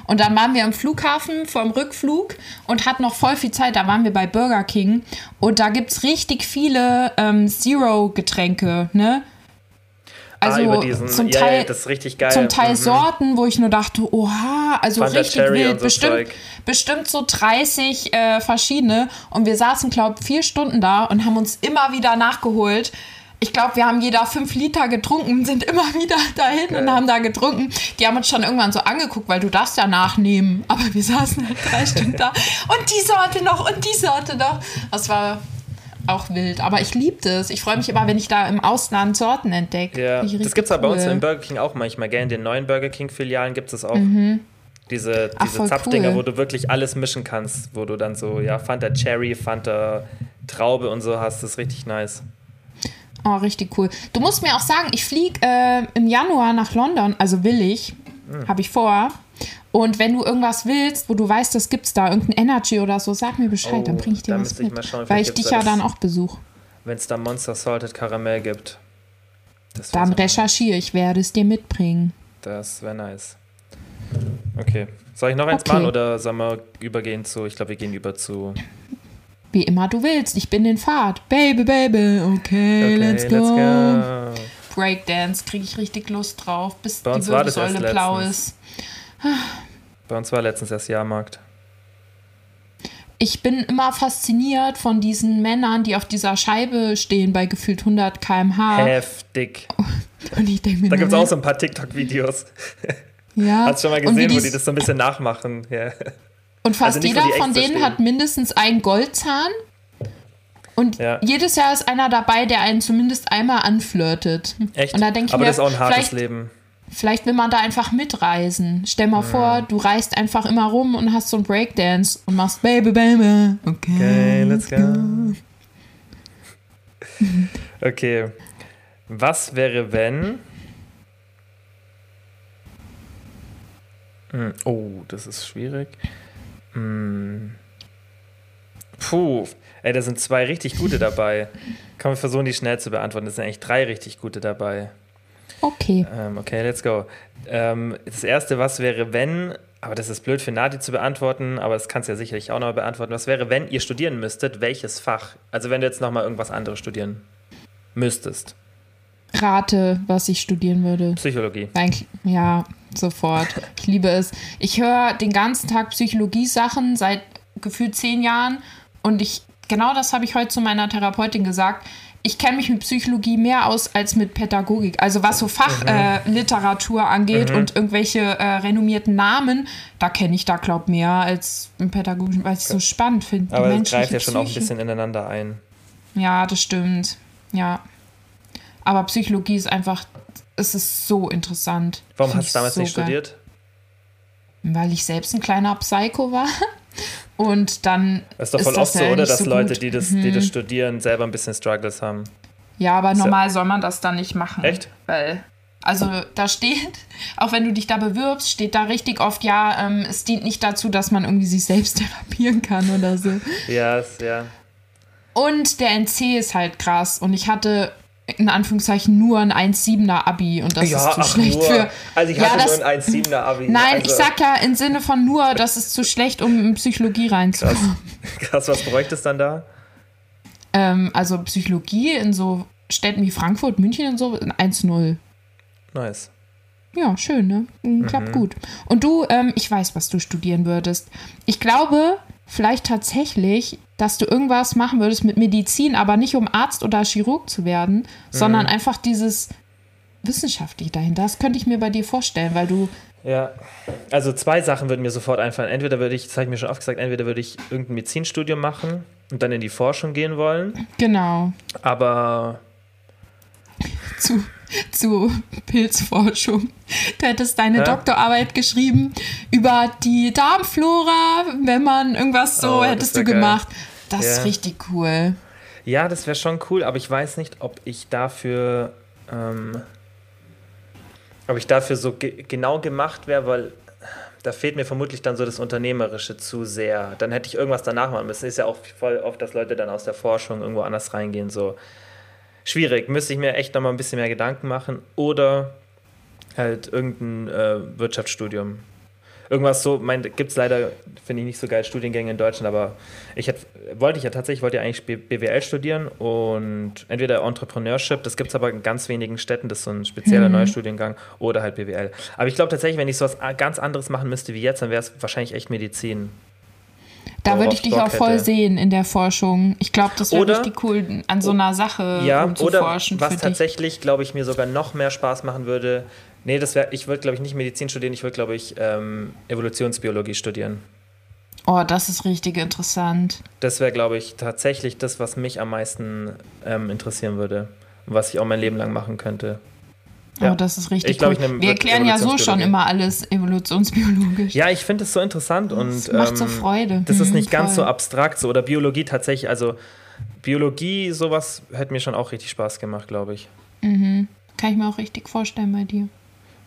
Und dann waren wir am Flughafen vorm Rückflug und hatten noch voll viel Zeit. Da waren wir bei Burger King. Und da gibt es richtig viele ähm, Zero-Getränke, ne? Also ah, diesen, zum Teil, ja, das ist richtig geil. zum Teil Mhm. Sorten, wo ich nur dachte, oha, also Fanta richtig Cherry wild. so bestimmt, Zeug. bestimmt so 30 äh, verschiedene. Und wir saßen, glaube ich, vier Stunden da und haben uns immer wieder nachgeholt. Ich glaube, wir haben jeder fünf Liter getrunken, (laughs) sind immer wieder dahin Geil. und haben da getrunken. Die haben uns schon irgendwann so angeguckt, weil du darfst ja nachnehmen. Aber wir saßen halt drei (laughs) Stunden da. Und die Sorte noch und die Sorte noch. Das war auch wild. Aber ich liebe das. Ich freue mich immer, wenn ich da im Ausland Sorten entdecke. Ja, das gibt es aber bei uns im Burger King auch manchmal, gell? In den neuen Burger King-Filialen gibt es auch diese, Ach, diese voll Zapfdinger, cool. wo du wirklich alles mischen kannst, wo du dann so, ja, Fanta Cherry, Fanta Traube und so hast. Das ist richtig nice. Oh, richtig cool. Du musst mir auch sagen, ich fliege äh, im Januar nach London, also will ich, habe ich vor. Und wenn du irgendwas willst, wo du weißt, das gibt's da, irgendein Energy oder so, sag mir Bescheid, Oh, dann bring ich dir was mit. mal schauen, weil ich dich ja da dann auch besuche. Wenn es da Monster Salted Karamell gibt. Dann recherchiere ich, werde es dir mitbringen. Das wäre nice. Okay. Soll ich noch eins Okay. machen oder sollen wir übergehen zu, ich glaube, wir gehen über zu. Wie immer du willst, ich bin in Fahrt. Baby, baby, okay, Okay, let's, go. let's go. Breakdance, kriege ich richtig Lust drauf, bis die Wirbelsäule blau ist. Bei uns war letztens erst Jahrmarkt. Ich bin immer fasziniert von diesen Männern, die auf dieser Scheibe stehen bei gefühlt 100 km/h. Heftig. Und ich denke mir, Da gibt es auch so ein paar TikTok-Videos. ja. (laughs) Hast du schon mal gesehen, wo die- das so ein bisschen nachmachen? Ja. Und fast Also jeder von denen stehen. hat mindestens einen Goldzahn. Und Ja. jedes Jahr ist einer dabei, der einen zumindest einmal anflirtet. Echt? Und da denke ich Aber mir, das ist auch ein hartes Leben. Vielleicht will man da einfach mitreisen. Stell mal vor, du reist einfach immer rum und hast so einen Breakdance und machst Baby, Baby. Okay, Okay, let's go. (laughs) Okay. Was wäre, wenn. Hm, Oh, das ist schwierig. Hm. Puh. Ey, da sind zwei richtig gute dabei. Kann man versuchen, die schnell zu beantworten. Das sind eigentlich drei richtig gute dabei. Okay. Ähm, okay, let's go. Ähm, das erste, was wäre, wenn, aber das ist blöd für Nadi zu beantworten, aber das kannst du ja sicherlich auch noch beantworten. Was wäre, wenn ihr studieren müsstet, welches Fach? Also wenn du jetzt nochmal irgendwas anderes studieren müsstest. Rate, was ich studieren würde. Psychologie. Eigentlich, ja, sofort. Ich liebe es. Ich höre den ganzen Tag Psychologie-Sachen seit gefühlt zehn Jahren und ich, genau das habe ich heute zu meiner Therapeutin gesagt. Ich kenne mich mit Psychologie mehr aus als mit Pädagogik. Also was so Fachliteratur äh, Literatur angeht und irgendwelche äh, renommierten Namen, da kenne ich da glaub mehr als im Pädagogischen, weil ich es so spannend finde. Aber das greift ja schon auch ein Psyche. bisschen ineinander ein. Ja, das stimmt. Ja. Aber Psychologie ist einfach, es ist so interessant. Warum Find hast ich du damals so nicht geil. studiert? Weil ich selbst ein kleiner Psycho war. (laughs) Und dann. Das ist doch voll oft so, ja oder? Dass so Leute, gut. Mhm. die das, die das studieren, selber ein bisschen Struggles haben. Ja, aber normal soll man das dann nicht machen. Echt? Weil. Also da steht, auch wenn du dich da bewirbst, steht da richtig oft, ja, ähm, es dient nicht dazu, dass man irgendwie sich selbst (laughs) therapieren kann oder so. Ja, ist- ja. Und der NC ist halt krass. Und ich hatte in Anführungszeichen nur ein 1,7er Abi und das ist zu schlecht für. Also ich Ja, hatte das- nur ein 1,7er Abi. Nein, also, ich sag ja im Sinne von nur, das ist zu schlecht, um in Psychologie reinzukommen. Krass, was bräuchte es dann da? Ähm, also Psychologie in so Städten wie Frankfurt, München und so, 1,0. Nice. Ja, schön, ne? Mhm, Klappt gut. Und du, ähm, ich weiß, was du studieren würdest. Ich glaube, vielleicht tatsächlich, dass du irgendwas machen würdest mit Medizin, aber nicht um Arzt oder Chirurg zu werden, sondern einfach dieses Wissenschaftliche dahinter. Das könnte ich mir bei dir vorstellen, weil du. Ja, also zwei Sachen würden mir sofort einfallen. Entweder würde ich, das habe ich mir schon oft gesagt, entweder würde ich irgendein Medizinstudium machen und dann in die Forschung gehen wollen. Genau. Aber (laughs) zu, zu Pilzforschung. Du hättest deine Hä? Doktorarbeit geschrieben über die Darmflora, wenn man irgendwas so Oh, das hättest du geil. gemacht. Das ist Ja. richtig cool. ja, das wäre schon cool, aber ich weiß nicht, ob ich dafür, ähm, ob ich dafür so ge genau gemacht wäre, weil da fehlt mir vermutlich dann so das Unternehmerische zu sehr. Dann hätte ich irgendwas danach machen müssen. Ist ja auch voll oft, dass Leute dann aus der Forschung irgendwo anders reingehen. So schwierig. Müsste ich mir echt noch mal ein bisschen mehr Gedanken machen. Oder halt irgendein äh, Wirtschaftsstudium. Irgendwas so, mein, gibt es leider, finde ich nicht so geil, Studiengänge in Deutschland, aber ich hätte, wollte ich ja tatsächlich, wollte ja eigentlich BWL studieren und entweder Entrepreneurship, das gibt es aber in ganz wenigen Städten, das ist so ein spezieller neuer Studiengang, oder halt BWL. Aber ich glaube tatsächlich, wenn ich sowas ganz anderes machen müsste wie jetzt, dann wäre es wahrscheinlich echt Medizin. Da würde ich ich dich Bock auch voll hätte. sehen in der Forschung. Ich glaube, das wäre Oder- richtig cool, an so einer Sache Ja, oder rumzuforschen was für dich. tatsächlich, glaube ich, mir sogar noch mehr Spaß machen würde. Nee, das wäre, ich würde, glaube ich, nicht Medizin studieren, ich würde, glaube ich, ähm, Evolutionsbiologie studieren. Oh, das ist richtig interessant. Das wäre, glaube ich, tatsächlich das, was mich am meisten ähm, interessieren würde. Und was ich auch mein Leben lang machen könnte. Ja. Oh, das ist richtig Ich glaub, cool. ich Wir erklären ja so schon immer alles evolutionsbiologisch. Ja, ich finde es so interessant und Das macht so ähm, Freude. Das ist Hm, nicht ganz voll. so abstrakt so oder Biologie tatsächlich. Also Biologie, sowas hätte mir schon auch richtig Spaß gemacht, glaube ich. Kann ich mir auch richtig vorstellen bei dir.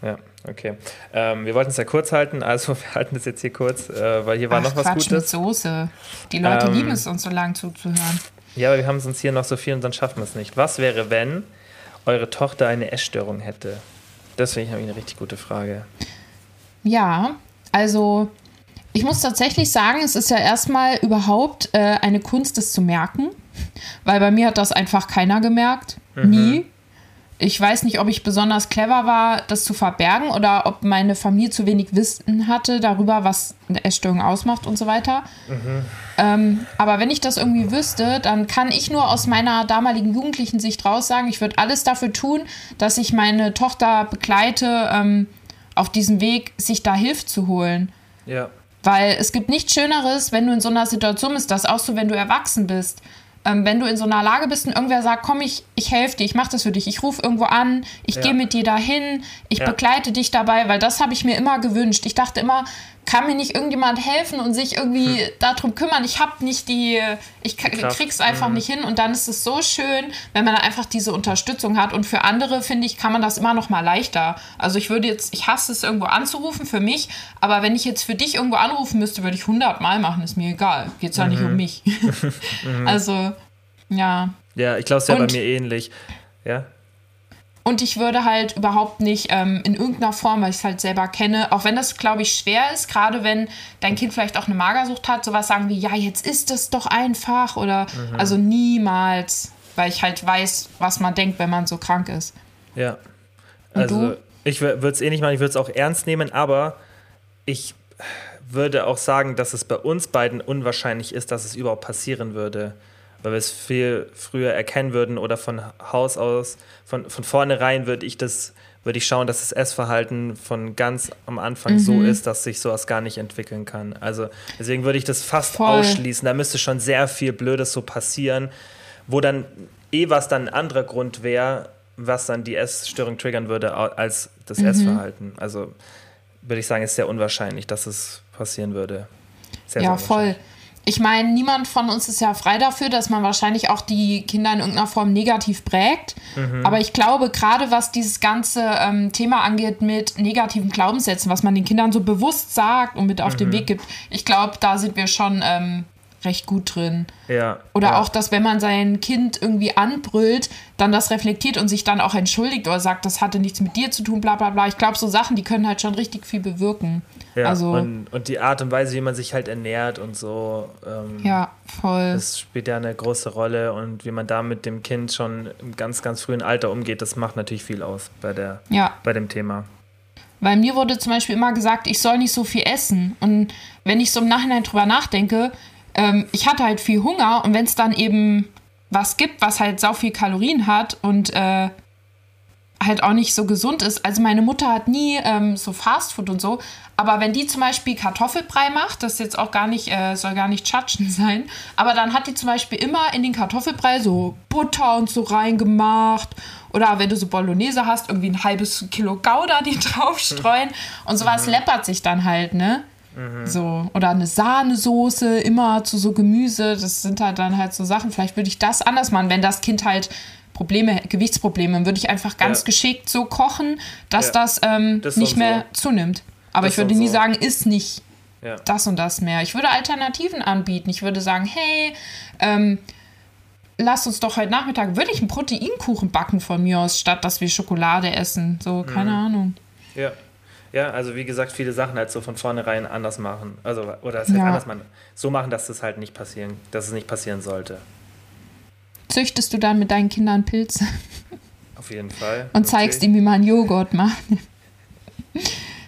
Ja. Okay. Ähm, wir wollten es ja kurz halten, also (laughs) wir halten es jetzt hier kurz, äh, weil hier war Ach, noch was Quatsch mit Gutes. Soße. Die Leute Ähm, lieben es, uns so lang zuzuhören. Ja, aber wir haben sonst hier noch so viel und dann schaffen wir es nicht. Was wäre, wenn eure Tochter eine Essstörung hätte? Das finde ich nämlich eine richtig gute Frage. Ja, also ich muss tatsächlich sagen, es ist ja erstmal überhaupt äh, eine Kunst, das zu merken. Weil bei mir hat das einfach keiner gemerkt. Nie. Ich weiß nicht, ob ich besonders clever war, das zu verbergen oder ob meine Familie zu wenig Wissen hatte darüber, was eine Essstörung ausmacht und so weiter. Ähm, aber wenn ich das irgendwie wüsste, dann kann ich nur aus meiner damaligen jugendlichen Sicht raus sagen, ich würde alles dafür tun, dass ich meine Tochter begleite, ähm, auf diesem Weg, sich da Hilfe zu holen. Ja. Weil es gibt nichts Schöneres, wenn du in so einer Situation bist, das auch so, wenn du erwachsen bist. Ähm, wenn du in so einer Lage bist und irgendwer sagt, komm, ich, ich helfe dir, ich mache das für dich, ich rufe irgendwo an, ich Ja. gehe mit dir dahin, ich Ja. begleite dich dabei, weil das habe ich mir immer gewünscht. Ich dachte immer, kann mir nicht irgendjemand helfen und sich irgendwie darum kümmern? Ich habe nicht die, ich Hm. Krieg's einfach nicht hin und dann ist es so schön, wenn man einfach diese Unterstützung hat und für andere, finde ich, kann man das immer noch mal leichter. Also ich würde jetzt, ich hasse es, irgendwo anzurufen für mich, aber wenn ich jetzt für dich irgendwo anrufen müsste, würde ich 100 Mal machen, ist mir egal. Geht's ja Mhm. nicht um mich. (laughs) Also, ja. Ja, ich glaube, es wäre bei Und- mir ähnlich. Ja. Und ich würde halt überhaupt nicht ähm, in irgendeiner Form, weil ich es halt selber kenne, auch wenn das, glaube ich, schwer ist, gerade wenn dein Kind vielleicht auch eine Magersucht hat, sowas sagen wie, ja, jetzt ist es doch einfach oder Mhm. also niemals, weil ich halt weiß, was man denkt, wenn man so krank ist. Ja. Also, ich würde es eh nicht machen, ich würde es auch ernst nehmen, aber ich würde auch sagen, dass es bei uns beiden unwahrscheinlich ist, dass es überhaupt passieren würde. Weil wir es viel früher erkennen würden oder von Haus aus, von, von vornherein würde ich das, würde ich schauen, dass das Essverhalten von ganz am Anfang so Mhm. ist, dass sich sowas gar nicht entwickeln kann. Also deswegen würde ich das fast Voll. ausschließen. Da müsste schon sehr viel Blödes so passieren, wo dann eh was dann ein anderer Grund wäre, was dann die Essstörung triggern würde, als das Mhm. Essverhalten. Also würde ich sagen, ist sehr unwahrscheinlich, dass es passieren würde. Sehr, Ja, sehr voll. Ich meine, niemand von uns ist ja frei dafür, dass man wahrscheinlich auch die Kinder in irgendeiner Form negativ prägt. Mhm. Aber ich glaube, gerade was dieses ganze ähm, Thema angeht mit negativen Glaubenssätzen, was man den Kindern so bewusst sagt und mit auf Mhm. den Weg gibt, ich glaube, da sind wir schon ähm, recht gut drin. Ja. Oder ja. auch, dass wenn man sein Kind irgendwie anbrüllt, dann das reflektiert und sich dann auch entschuldigt oder sagt, das hatte nichts mit dir zu tun, bla bla bla. Ich glaube, so Sachen, die können halt schon richtig viel bewirken. Ja, also, und, und die Art und Weise, wie man sich halt ernährt und so, ähm, ja, voll. das spielt ja eine große Rolle. Und wie man da mit dem Kind schon im ganz, ganz frühen Alter umgeht, das macht natürlich viel aus bei, der, Ja. bei dem Thema. Weil mir wurde zum Beispiel immer gesagt, ich soll nicht so viel essen. Und wenn ich so im Nachhinein drüber nachdenke, ähm, ich hatte halt viel Hunger und wenn es dann eben was gibt, was halt sau viel Kalorien hat und äh, halt auch nicht so gesund ist. Also meine Mutter hat nie ähm, so Fastfood und so, aber wenn die zum Beispiel Kartoffelbrei macht, das ist jetzt auch gar nicht, äh, soll gar nicht Tschatschen (laughs) sein, aber dann hat die zum Beispiel immer in den Kartoffelbrei so Butter und so reingemacht oder wenn du so Bolognese hast, irgendwie ein halbes Kilo Gouda die (laughs) draufstreuen und sowas läppert sich dann halt, ne? So, oder eine Sahnesoße immer zu so Gemüse, das sind halt dann halt so Sachen. Vielleicht würde ich das anders machen, wenn das Kind halt Probleme, Gewichtsprobleme, würde ich einfach ganz Ja. geschickt so kochen, dass Ja. das, ähm, Das nicht mehr so. zunimmt. Aber Das ich würde nie so. sagen, ist nicht Ja. das und das mehr. Ich würde Alternativen anbieten. Ich würde sagen, hey, ähm, lass uns doch heute Nachmittag, würde ich einen Proteinkuchen backen von mir aus, statt dass wir Schokolade essen. So, keine Mhm. Ahnung. Ja. Ja, also wie gesagt, viele Sachen halt so von vornherein anders machen. Also, oder das heißt Ja. anders machen. So machen, dass das halt nicht passieren, dass es nicht passieren sollte. Züchtest du dann mit deinen Kindern Pilze Auf jeden Fall. und zeigst ihnen, wie man Joghurt macht?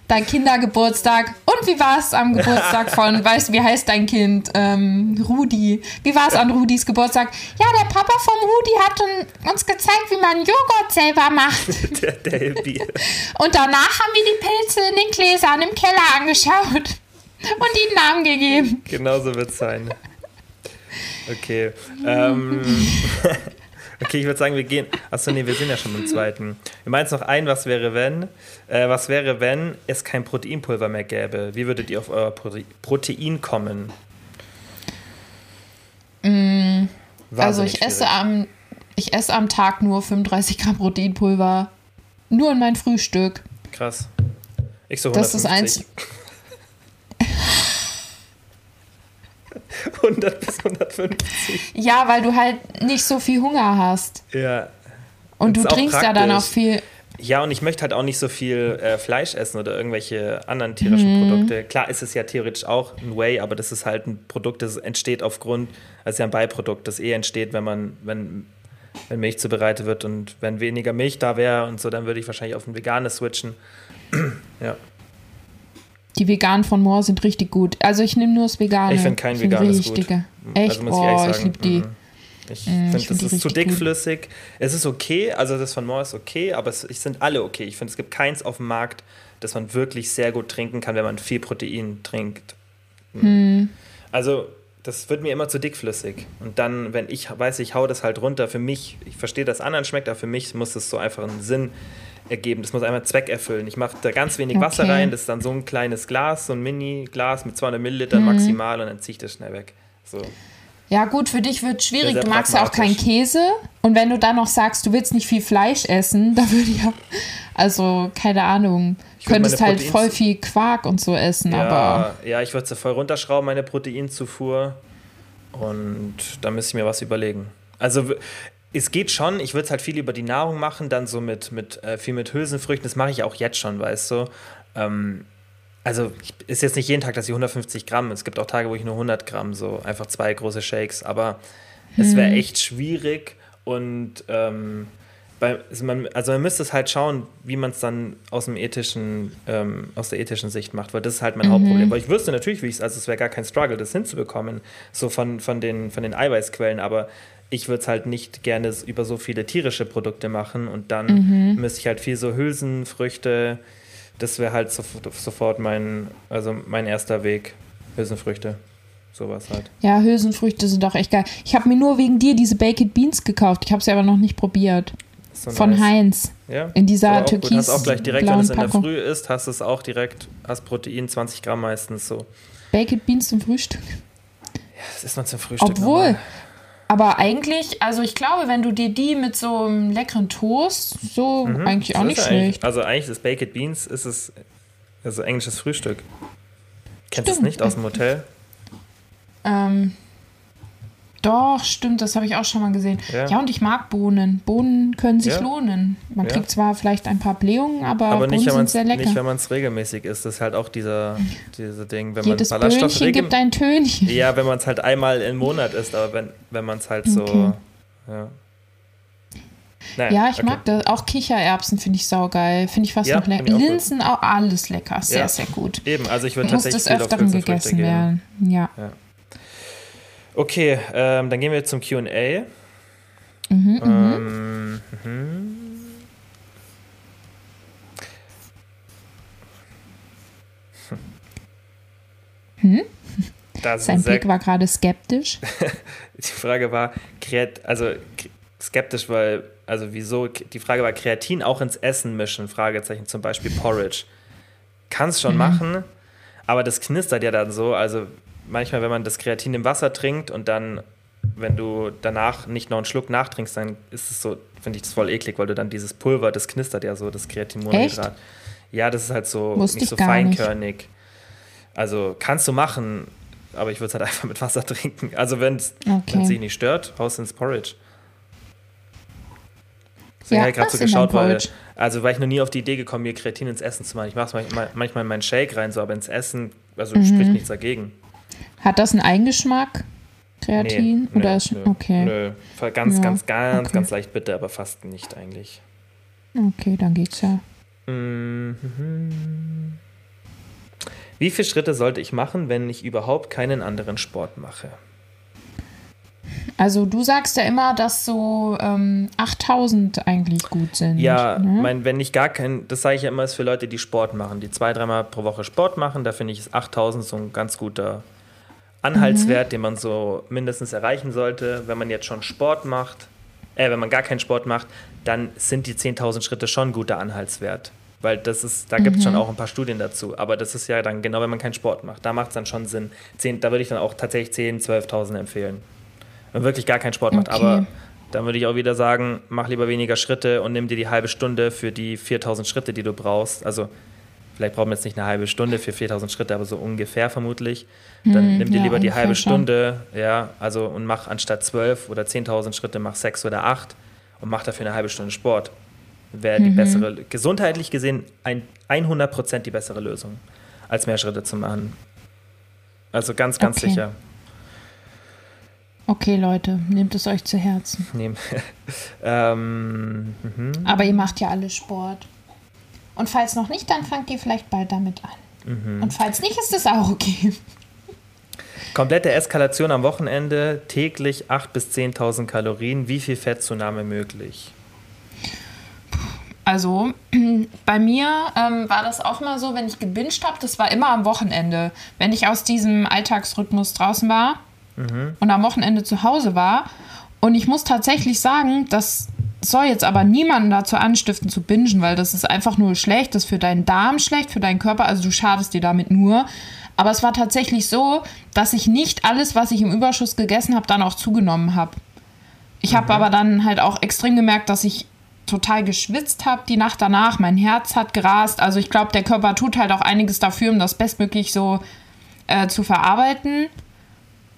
Dein Kindergeburtstag. Und wie war es am Geburtstag (laughs) von, weißt du, wie heißt dein Kind? Ähm, Rudi. Wie war es an Rudis Geburtstag? Ja, der Papa vom Rudi hat un- uns gezeigt, wie man Joghurt selber macht. (laughs) Der, der. Und danach haben wir die Pilze in den Gläsern im Keller angeschaut und ihnen Namen gegeben. Genauso wird es sein. Okay. Ähm, (laughs) okay, ich würde sagen, wir gehen. Achso, nee, wir sind ja schon beim zweiten. Wir meinen noch ein, was wäre, wenn? Äh, was wäre, wenn es kein Proteinpulver mehr gäbe? Wie würdet ihr auf euer Prote Protein kommen? also Wahnsinnig ich esse, am, ich esse am Tag nur 35 Gramm Proteinpulver. Nur in mein Frühstück. Krass. Ich so Das 150. ist eins. 100 bis 150. Ja, weil du halt nicht so viel Hunger hast. Ja. Und du Ist auch trinkst ja dann auch viel. Ja, und ich möchte halt auch nicht so viel äh, Fleisch essen oder irgendwelche anderen tierischen Mhm. Produkte. Klar ist es ja theoretisch auch ein Whey, aber das ist halt ein Produkt, das entsteht aufgrund, also ja ein Beiprodukt, das eh entsteht, wenn man, wenn, wenn Milch zubereitet wird und wenn weniger Milch da wäre und so, dann würde ich wahrscheinlich auf ein veganes switchen. (clears throat) ja. Die veganen von Moore sind richtig gut. Also ich nehme nur das Vegane. Ich finde kein Sind veganes richtige. gut. Echt? Also muss oh, ich ich, ehrlich sagen. liebe die. mhm. Ich Mm, finde, ich find das die ist zu richtig gut. dickflüssig. Es ist okay, also das von Moore ist okay, aber es ich sind alle okay. Ich finde, es gibt keins auf dem Markt, das man wirklich sehr gut trinken kann, wenn man viel Protein trinkt. Hm. Also, das wird mir immer zu dickflüssig. Und dann, wenn ich weiß, ich hau das halt runter, für mich, ich verstehe, dass anderen schmeckt, aber für mich muss es so einfach einen Sinn ergeben. Das muss einmal Zweck erfüllen. Ich mache da ganz wenig Wasser Okay. rein, das ist dann so ein kleines Glas, so ein Mini-Glas mit 200 Millilitern Hm. maximal und dann ziehe ich das schnell weg. So. Ja, gut, für dich wird schwierig. Sehr, sehr du magst ja auch keinen. Käse. Und wenn du dann noch sagst, du willst nicht viel Fleisch essen, (laughs) dann würde ja, also keine Ahnung, Ich könntest halt Proteins- voll viel Quark und so essen, aber Ja, ja ich würde sie voll runterschrauben, meine Proteinzufuhr. Und da müsste ich mir was überlegen. Also es geht schon, ich würde es halt viel über die Nahrung machen, dann so mit, mit äh, viel mit Hülsenfrüchten, das mache ich auch jetzt schon, weißt du. Ähm, also ist jetzt nicht jeden Tag, dass ich 150 Gramm, es gibt auch Tage, wo ich nur 100 Gramm, so einfach zwei große Shakes, aber es wäre echt schwierig und ähm, bei, also, man, also man müsste es halt schauen, wie man es dann aus dem ethischen, ähm, aus der ethischen Sicht macht, weil das ist halt mein Hauptproblem. Weil ich wüsste natürlich, wie ich es, also es wäre gar kein Struggle, das hinzubekommen, so von, von, den, von den Eiweißquellen, aber ich würde es halt nicht gerne über so viele tierische Produkte machen und dann müsste ich halt viel so Hülsenfrüchte, das wäre halt sof sofort mein, also mein erster Weg, Hülsenfrüchte, sowas halt. ja, Hülsenfrüchte sind auch echt geil. Ich habe mir nur wegen dir diese Baked Beans gekauft. Ich habe sie aber noch nicht probiert. So Von nice. Heinz. Ja. In dieser türkis Hast auch gleich direkt, wenn es in der. Früh ist, hast es auch direkt, hast Protein, 20 Gramm meistens so. Baked Beans zum Frühstück. Das ist man zum Frühstück. Obwohl, normal. Aber eigentlich, also ich glaube, wenn du dir die mit so einem leckeren Toast, so eigentlich auch nicht ist ja eigentlich- schlecht. Also eigentlich das Baked Beans ist es, also englisches Frühstück. Kennst du es nicht aus dem Hotel? Ähm, doch, stimmt, das habe ich auch schon mal gesehen. Ja. Ja. und ich mag Bohnen. Bohnen können sich Ja. lohnen. Man Ja. kriegt zwar vielleicht ein paar Blähungen, aber, Aber Bohnen nicht, wenn sind man sehr lecker. nicht, wenn man es regelmäßig isst. Das ist halt auch dieser, diese Ding, wenn Jedes man Ballaststoffe Böhnchen regel- gibt ein Tönchen. Ja, wenn man es halt einmal im Monat isst, aber wenn, wenn man es halt so. Okay. Ja. Naja, Ja, ich okay. mag das. Auch Kichererbsen finde ich saugeil. Finde ich fast noch lecker. auch. Linsen auch alles lecker. Sehr, sehr gut. Eben, also ich würde tatsächlich auf Öfteren gegessen werden. Ja. Okay, ähm, dann gehen wir zum QA. Mhm, ähm, (laughs) mhm. Da ist Sein Blick war gerade skeptisch. (laughs) die Frage war, also skeptisch, weil, also wieso, die Frage war, Kreatin auch ins Essen mischen, Fragezeichen, zum Beispiel Porridge. Kannst schon machen, aber das knistert ja dann so, also manchmal, wenn man das Kreatin im Wasser trinkt und dann, wenn du danach nicht noch einen Schluck nachtrinkst, dann ist es so, finde ich das voll eklig, weil du dann dieses Pulver, das knistert ja so, das Kreatinmonohydrat. Ja, das ist halt so Wusste nicht ich so gar nicht. feinkörnig. Also kannst du machen, aber ich würde es halt (laughs) einfach mit Wasser trinken. Also wenn es Okay. dich nicht stört, haust ins Porridge. Deswegen Ja, habe ich gerade so geschaut, weil, also war ich noch nie auf die Idee gekommen, mir Kreatin ins Essen zu machen. Ich mache es manchmal, manchmal in meinen Shake rein, so, aber ins Essen, also Mhm. spricht nichts dagegen. Hat das einen Eigengeschmack? Kreatin? Nee, Oder ist, nö, okay. Nö. Ganz, Ja, ganz, ganz, okay. ganz leicht bitter, aber fast nicht eigentlich. Okay, dann geht's ja. Mhm. Wie viele Schritte sollte ich machen, wenn ich überhaupt keinen anderen Sport mache? Also du sagst ja immer, dass so ähm, 8000 eigentlich gut sind. Ja, ne? mein, wenn ich gar kein, das sage ich ja immer, ist für Leute, die Sport machen, die zwei, dreimal pro Woche Sport machen, da finde ich ist 8000 so ein ganz guter Anhaltswert, den man so mindestens erreichen sollte. Wenn man jetzt schon Sport macht, äh, wenn man gar keinen Sport macht, dann sind die 10.000 Schritte schon ein guter Anhaltswert. Weil das ist, da gibt es schon auch ein paar Studien dazu. Aber das ist ja dann genau, wenn man keinen Sport macht. Da macht es dann schon Sinn. 10, da würde ich dann auch tatsächlich 10.000, 12.000 empfehlen. Wenn man wirklich gar keinen Sport macht. Okay. Aber dann würde ich auch wieder sagen, mach lieber weniger Schritte und nimm dir die halbe Stunde für die 4000 Schritte, die du brauchst. Also vielleicht braucht man jetzt nicht eine halbe Stunde für 4000 Schritte, aber so ungefähr vermutlich. Dann Hm, nimm dir ja, lieber die halbe schon. Stunde, ja, also und mach anstatt 12 oder 10.000 Schritte, mach 6 oder 8 und mach dafür eine halbe Stunde Sport. Wäre Mhm. die bessere, gesundheitlich gesehen, ein, 100% die bessere Lösung, als mehr Schritte zu machen. Also ganz, ganz Okay. sicher. Okay, Leute, nehmt es euch zu Herzen. Nehmen. (laughs) ähm, mhm. Aber ihr macht ja alle Sport. Und falls noch nicht, dann fangt ihr vielleicht bald damit an. Mhm. Und falls nicht, ist es auch okay. (laughs) Komplette Eskalation am Wochenende, täglich 8.000 bis 10.000 Kalorien. Wie viel Fettzunahme möglich? Also, (clears throat) bei mir ähm, war das auch mal so, wenn ich gebinged habe, das war immer am Wochenende. Wenn ich aus diesem Alltagsrhythmus draußen war und am Wochenende zu Hause war. Und ich muss tatsächlich sagen, das soll jetzt aber niemanden dazu anstiften zu bingen, weil das ist einfach nur schlecht, das ist für deinen Darm schlecht, für deinen Körper, also du schadest dir damit nur. Aber es war tatsächlich so, dass ich nicht alles, was ich im Überschuss gegessen habe, dann auch zugenommen habe. Ich habe aber dann halt auch extrem gemerkt, dass ich total geschwitzt habe die Nacht danach. Mein Herz hat gerast. Also ich glaube, der Körper tut halt auch einiges dafür, um das bestmöglich so äh, zu verarbeiten.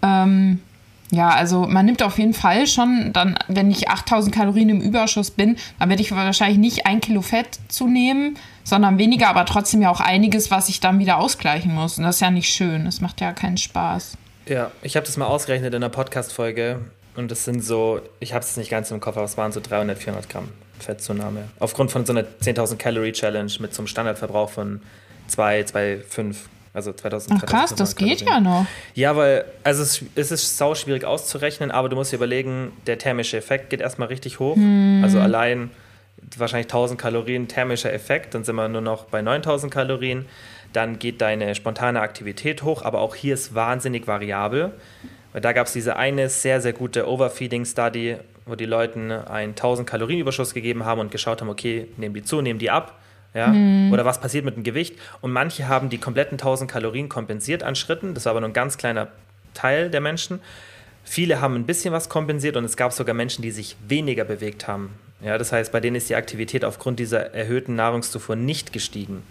Ähm, ja, also man nimmt auf jeden Fall schon, dann, wenn ich 8000 Kalorien im Überschuss bin, dann werde ich wahrscheinlich nicht ein Kilo Fett zunehmen, sondern weniger, aber trotzdem ja auch einiges, was ich dann wieder ausgleichen muss. Und das ist ja nicht schön. Das macht ja keinen Spaß. Ja, ich habe das mal ausgerechnet in einer Podcast-Folge und das sind so, ich habe es nicht ganz im Kopf, aber es waren so 300, 400 Gramm Fettzunahme. Aufgrund von so einer 10.000 Calorie Challenge mit so einem Standardverbrauch von 2, 2, 5, also 2000. Ach krass, das 2500 geht ja Kalorien. noch. Ja, weil also es, es ist sau schwierig auszurechnen, aber du musst dir überlegen, der thermische Effekt geht erstmal richtig hoch. Also allein wahrscheinlich 1000 Kalorien thermischer Effekt, dann sind wir nur noch bei 9000 Kalorien. Dann geht deine spontane Aktivität hoch, aber auch hier ist wahnsinnig variabel. Weil da gab es diese eine sehr, sehr gute Overfeeding-Study, wo die Leuten einen 1000 Kalorienüberschuss gegeben haben und geschaut haben, okay, nehmen die zu, nehmen die ab. Ja? Oder was passiert mit dem Gewicht? Und manche haben die kompletten 1000 Kalorien kompensiert an Schritten. Das war aber nur ein ganz kleiner Teil der Menschen. Viele haben ein bisschen was kompensiert und es gab sogar Menschen, die sich weniger bewegt haben. Ja, das heißt, bei denen ist die Aktivität aufgrund dieser erhöhten Nahrungszufuhr nicht gestiegen.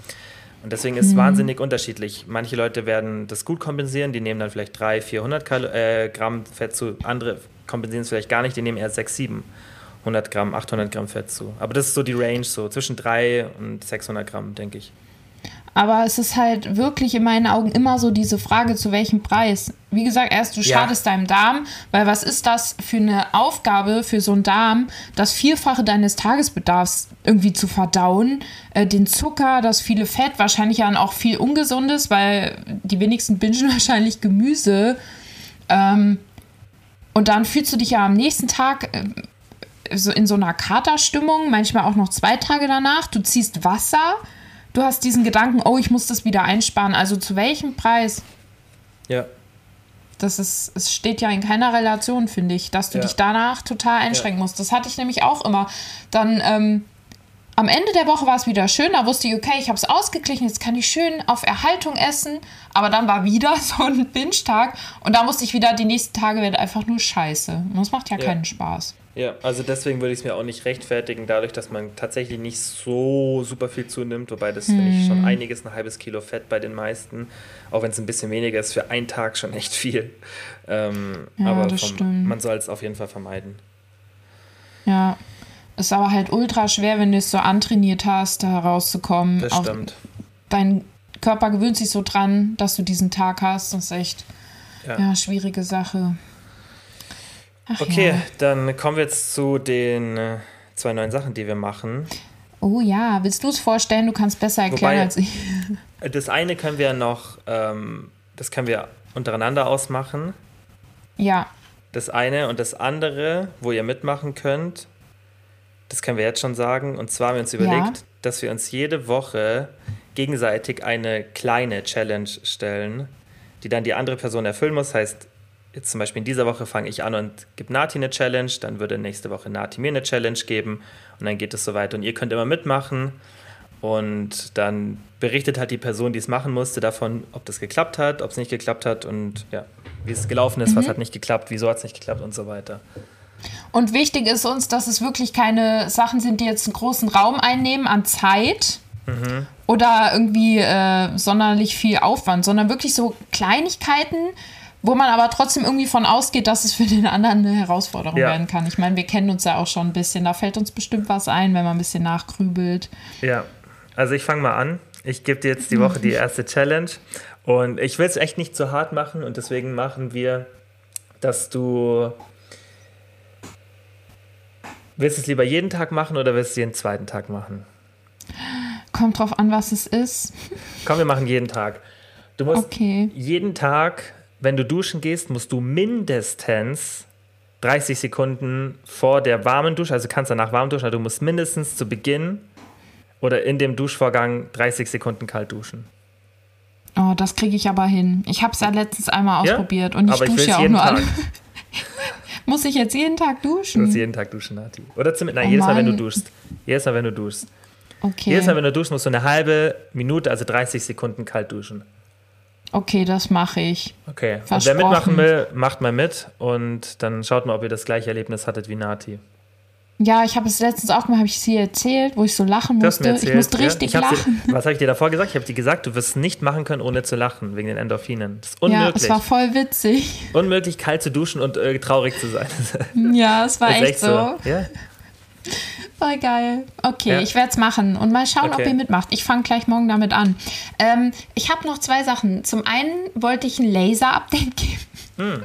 Und deswegen ist es wahnsinnig unterschiedlich. Manche Leute werden das gut kompensieren, die nehmen dann vielleicht 300, 400 Kalo äh, Gramm Fett zu. Andere kompensieren es vielleicht gar nicht, die nehmen eher 6, 700 Gramm, 800 Gramm Fett zu. Aber das ist so die Range, so zwischen 3 und 600 Gramm, denke ich. Aber es ist halt wirklich in meinen Augen immer so diese Frage, zu welchem Preis. Wie gesagt, erst du Ja. schadest deinem Darm, weil was ist das für eine Aufgabe für so einen Darm, das Vierfache deines Tagesbedarfs irgendwie zu verdauen? Äh, den Zucker, das viele Fett, wahrscheinlich dann auch viel Ungesundes, weil die wenigsten bingen (laughs) wahrscheinlich Gemüse. Ähm, und dann fühlst du dich ja am nächsten Tag äh, so in so einer Katerstimmung, manchmal auch noch zwei Tage danach. Du ziehst Wasser. Du hast diesen Gedanken, oh, ich muss das wieder einsparen. Also zu welchem Preis? Ja. Das ist, es steht ja in keiner Relation, finde ich, dass du Ja. dich danach total einschränken musst. Das hatte ich nämlich auch immer. Dann ähm, am Ende der Woche war es wieder schön. Da wusste ich, okay, ich habe es ausgeglichen, jetzt kann ich schön auf Erhaltung essen. Aber dann war wieder (laughs) so ein Binge-Tag und da musste ich wieder, die nächsten Tage werden einfach nur scheiße. Und das macht ja, Ja. keinen Spaß. Ja, also deswegen würde ich es mir auch nicht rechtfertigen, dadurch, dass man tatsächlich nicht so super viel zunimmt, wobei das finde ich schon einiges, ein halbes Kilo Fett bei den meisten, auch wenn es ein bisschen weniger ist, für einen Tag schon echt viel. Ähm, Ja, aber das vom, stimmt. man soll es auf jeden Fall vermeiden. Ja. Ist aber halt ultra schwer, wenn du es so antrainiert hast, da herauszukommen. Das Auch stimmt. Dein Körper gewöhnt sich so dran, dass du diesen Tag hast. Das ist echt Ja. ja, schwierige Sache. Ach Okay, Ja. dann kommen wir jetzt zu den äh, zwei neuen Sachen, die wir machen. Oh ja, willst du es vorstellen? Du kannst besser erklären Wobei- als ich. Das eine können wir noch, ähm, das können wir untereinander ausmachen. Ja, Das eine und das andere, wo ihr mitmachen könnt, das können wir jetzt schon sagen. Und zwar haben wir uns überlegt, dass wir uns jede Woche gegenseitig eine kleine Challenge stellen, die dann die andere Person erfüllen muss. Heißt, jetzt zum Beispiel in dieser Woche fange ich an und gebe Nati eine Challenge, dann würde nächste Woche Nati mir eine Challenge geben und dann geht es so weiter. Und ihr könnt immer mitmachen und dann berichtet halt die Person, die es machen musste, davon, ob das geklappt hat, ob es nicht geklappt hat und ja, wie es gelaufen ist, was hat nicht geklappt, wieso hat es nicht geklappt und so weiter. und wichtig ist uns, dass es wirklich keine Sachen sind, die jetzt einen großen Raum einnehmen an Zeit. oder irgendwie äh, sonderlich viel Aufwand, sondern wirklich so Kleinigkeiten, wo man aber trotzdem irgendwie von ausgeht, dass es für den anderen eine Herausforderung Ja. werden kann. Ich meine, wir kennen uns ja auch schon ein bisschen. Da fällt uns bestimmt was ein, wenn man ein bisschen nachgrübelt. Ja, also ich fange mal an. Ich gebe dir jetzt die Woche die erste Challenge und ich will es echt nicht zu hart machen und deswegen machen wir, dass du willst du es lieber jeden Tag machen oder willst du jeden zweiten Tag machen? Kommt drauf an, was es ist. Komm, wir machen jeden Tag. Du musst Okay. jeden Tag, wenn du duschen gehst, musst du mindestens 30 Sekunden vor der warmen Dusche, also kannst danach warm duschen, aber du musst mindestens zu Beginn oder in dem Duschvorgang 30 Sekunden kalt duschen. Oh, das kriege ich aber hin. Ich habe es ja letztens einmal Ja? ausprobiert und ich Aber ich dusche will's ja auch nur Tag. alle. (laughs) Muss ich jetzt jeden Tag Du musst duschen? jeden Tag duschen, Nati. Oder zumindest, nein, Oh jedes Mal, wenn du duschst. Jedes Mal, wenn du duschst. Okay. Jedes Mal, wenn du duschst, musst du eine halbe Minute, also 30 Sekunden kalt duschen. Okay, das mache ich. Okay. Und wer mitmachen will, macht mal mit und dann schaut mal, ob ihr das gleiche Erlebnis hattet wie Nati. Ja, ich habe es letztens auch mal, habe ich es dir erzählt, wo ich so lachen musste. erzählt, ich musste ja? richtig ich hab's lachen. Dir, (laughs) was habe ich dir davor gesagt? Ich habe dir gesagt, du wirst es nicht machen können, ohne zu lachen, wegen den Endorphinen. Das ist Ja, unmöglich. es war voll witzig. unmöglich, kalt zu duschen und äh, traurig zu sein. (laughs) Ja, es war ist echt, so. Ja? Voll geil. Okay, Ja. ich werde es machen und mal schauen, ob Okay. ihr mitmacht. Ich fange gleich morgen damit an. Ähm, ich habe noch zwei Sachen. Zum einen wollte ich ein Laser-Update (laughs) geben. Hm,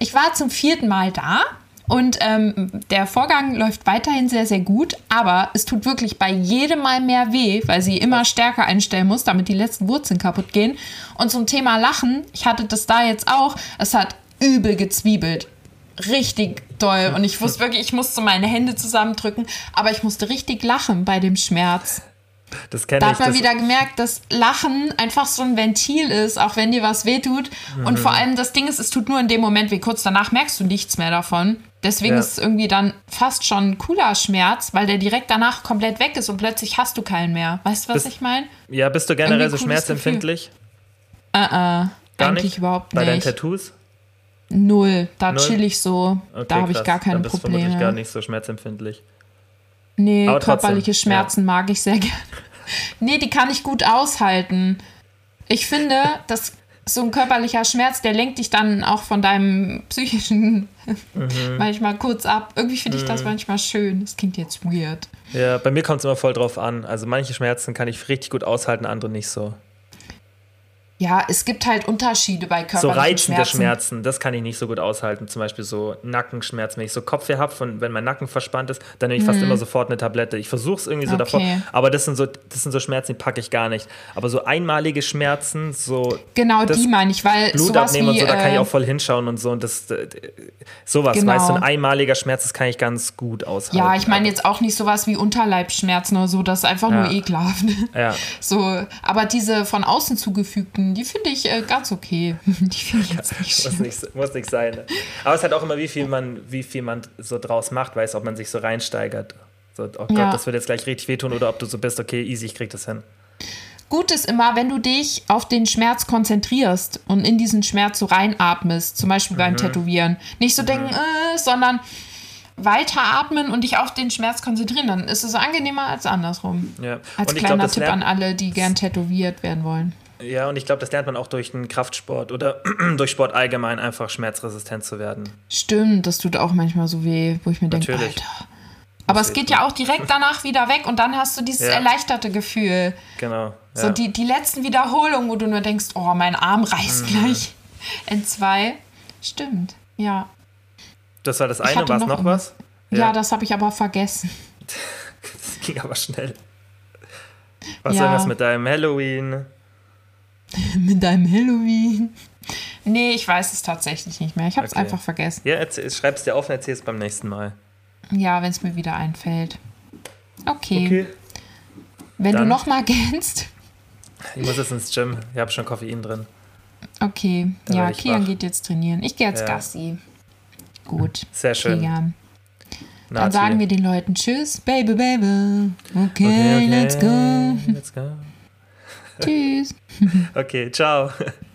Ich war zum vierten Mal da. Und ähm, der Vorgang läuft weiterhin sehr, sehr gut, aber es tut wirklich bei jedem Mal mehr weh, weil sie immer stärker einstellen muss, damit die letzten Wurzeln kaputt gehen. Und zum Thema Lachen, ich hatte das da jetzt auch, es hat übel gezwiebelt. Richtig doll. Und ich (laughs) wusste wirklich, ich musste meine Hände zusammendrücken, aber ich musste richtig lachen bei dem Schmerz. Das kenne Da ich. hat man wieder gemerkt, dass Lachen einfach so ein Ventil ist, auch wenn dir was wehtut. Und Mhm. vor allem das Ding ist, es tut nur in dem Moment weh. Kurz danach merkst du nichts mehr davon. Deswegen Ja. ist es irgendwie dann fast schon ein cooler Schmerz, weil der direkt danach komplett weg ist und plötzlich hast du keinen mehr. Weißt du, was Das- ich meine? ja, bist du generell so schmerzempfindlich? Äh, äh, Gar eigentlich nicht? überhaupt Bei deinen nicht. Tattoos? Null. Da Null? chill ich so. Okay, da habe ich gar keine Dann bist du vermutlich gar Probleme. nicht so schmerzempfindlich. Nee, Aber trotzdem, körperliche Schmerzen mag ich sehr (laughs) gerne. Nee, die kann ich gut aushalten. Ich finde, dass so ein körperlicher Schmerz, der lenkt dich dann auch von deinem psychischen Mhm. (laughs) manchmal kurz ab. Irgendwie finde ich das manchmal schön. Das klingt jetzt weird. Ja, bei mir kommt es immer voll drauf an. Also manche Schmerzen kann ich richtig gut aushalten, andere nicht so. Ja, es gibt halt Unterschiede bei So körperlichen reizende Schmerzen. Schmerzen, das kann ich nicht so gut aushalten. Zum Beispiel so Nackenschmerzen. Wenn ich so Kopfweh habe, wenn mein Nacken verspannt ist, dann nehme ich fast immer sofort eine Tablette. Ich versuche es irgendwie so Mhm. Okay. davor. Aber das sind so, das sind so Schmerzen, die packe ich gar nicht. Aber so einmalige Schmerzen, so Genau, die meine ich, weil Blut sowas abnehmen wie, und so, da kann ich äh, auch voll hinschauen und so. Und das, äh, sowas, Genau. weißt du, ein einmaliger Schmerz, das kann ich ganz gut aushalten. Ja, ich meine jetzt auch nicht sowas wie Unterleibsschmerzen oder so, das ist einfach nur Ja. ekelhaft. Ja, (laughs) So, aber diese von außen zugefügten, die finde ich äh, ganz okay. (laughs) Die finde ich jetzt nicht muss nicht, muss nicht sein. Ne? Aber es hat auch immer, wie viel man, wie viel man so draus macht, weiß, ob man sich so reinsteigert. So, oh Gott, Ja. das wird jetzt gleich richtig wehtun oder ob du so bist, okay, easy, ich krieg das hin. Gut ist immer, wenn du dich auf den Schmerz konzentrierst und in diesen Schmerz so reinatmest, zum Beispiel Mhm. beim Tätowieren. Nicht so denken, äh, sondern weiteratmen und dich auf den Schmerz konzentrieren. Dann ist es angenehmer als andersrum. Ja. Als und kleiner glaube, das Tipp an alle, die gern tätowiert werden wollen. Ja, und ich glaube, das lernt man auch durch den Kraftsport oder (clears throat) durch Sport allgemein einfach schmerzresistent zu werden. Stimmt, das tut auch manchmal so weh, wo ich mir denke. Alter. Aber es geht ja auch direkt danach wieder weg und dann hast du dieses Ja. erleichterte Gefühl. Genau. So ja. die, die letzten Wiederholungen, wo du nur denkst, oh, mein Arm reißt Mhm. gleich in zwei. Stimmt, ja. das war das eine, war es noch noch was? Ja, das habe ich aber vergessen. (laughs) Das ging aber schnell. Was Ja. irgendwas mit deinem Halloween? (laughs) Mit deinem Halloween. Nee, ich weiß es tatsächlich nicht mehr. Ich habe es Okay. einfach vergessen. Ja, erzähl, schreib's dir auf und erzähl's beim nächsten Mal. Ja, wenn es mir wieder einfällt. Okay. Wenn du Dann- noch mal (laughs) gähnst. Ich muss jetzt ins Gym. Ich habe schon Koffein drin. Okay. Dann ja, Kian wach. geht jetzt trainieren. Ich gehe jetzt Ja. Gassi. Gut. Sehr schön. Kian. Dann sagen wir den Leuten Tschüss, Baby, Baby. Okay, Okay, okay. let's go. Let's go. Tschüss. (laughs) Okay, ciao. (laughs)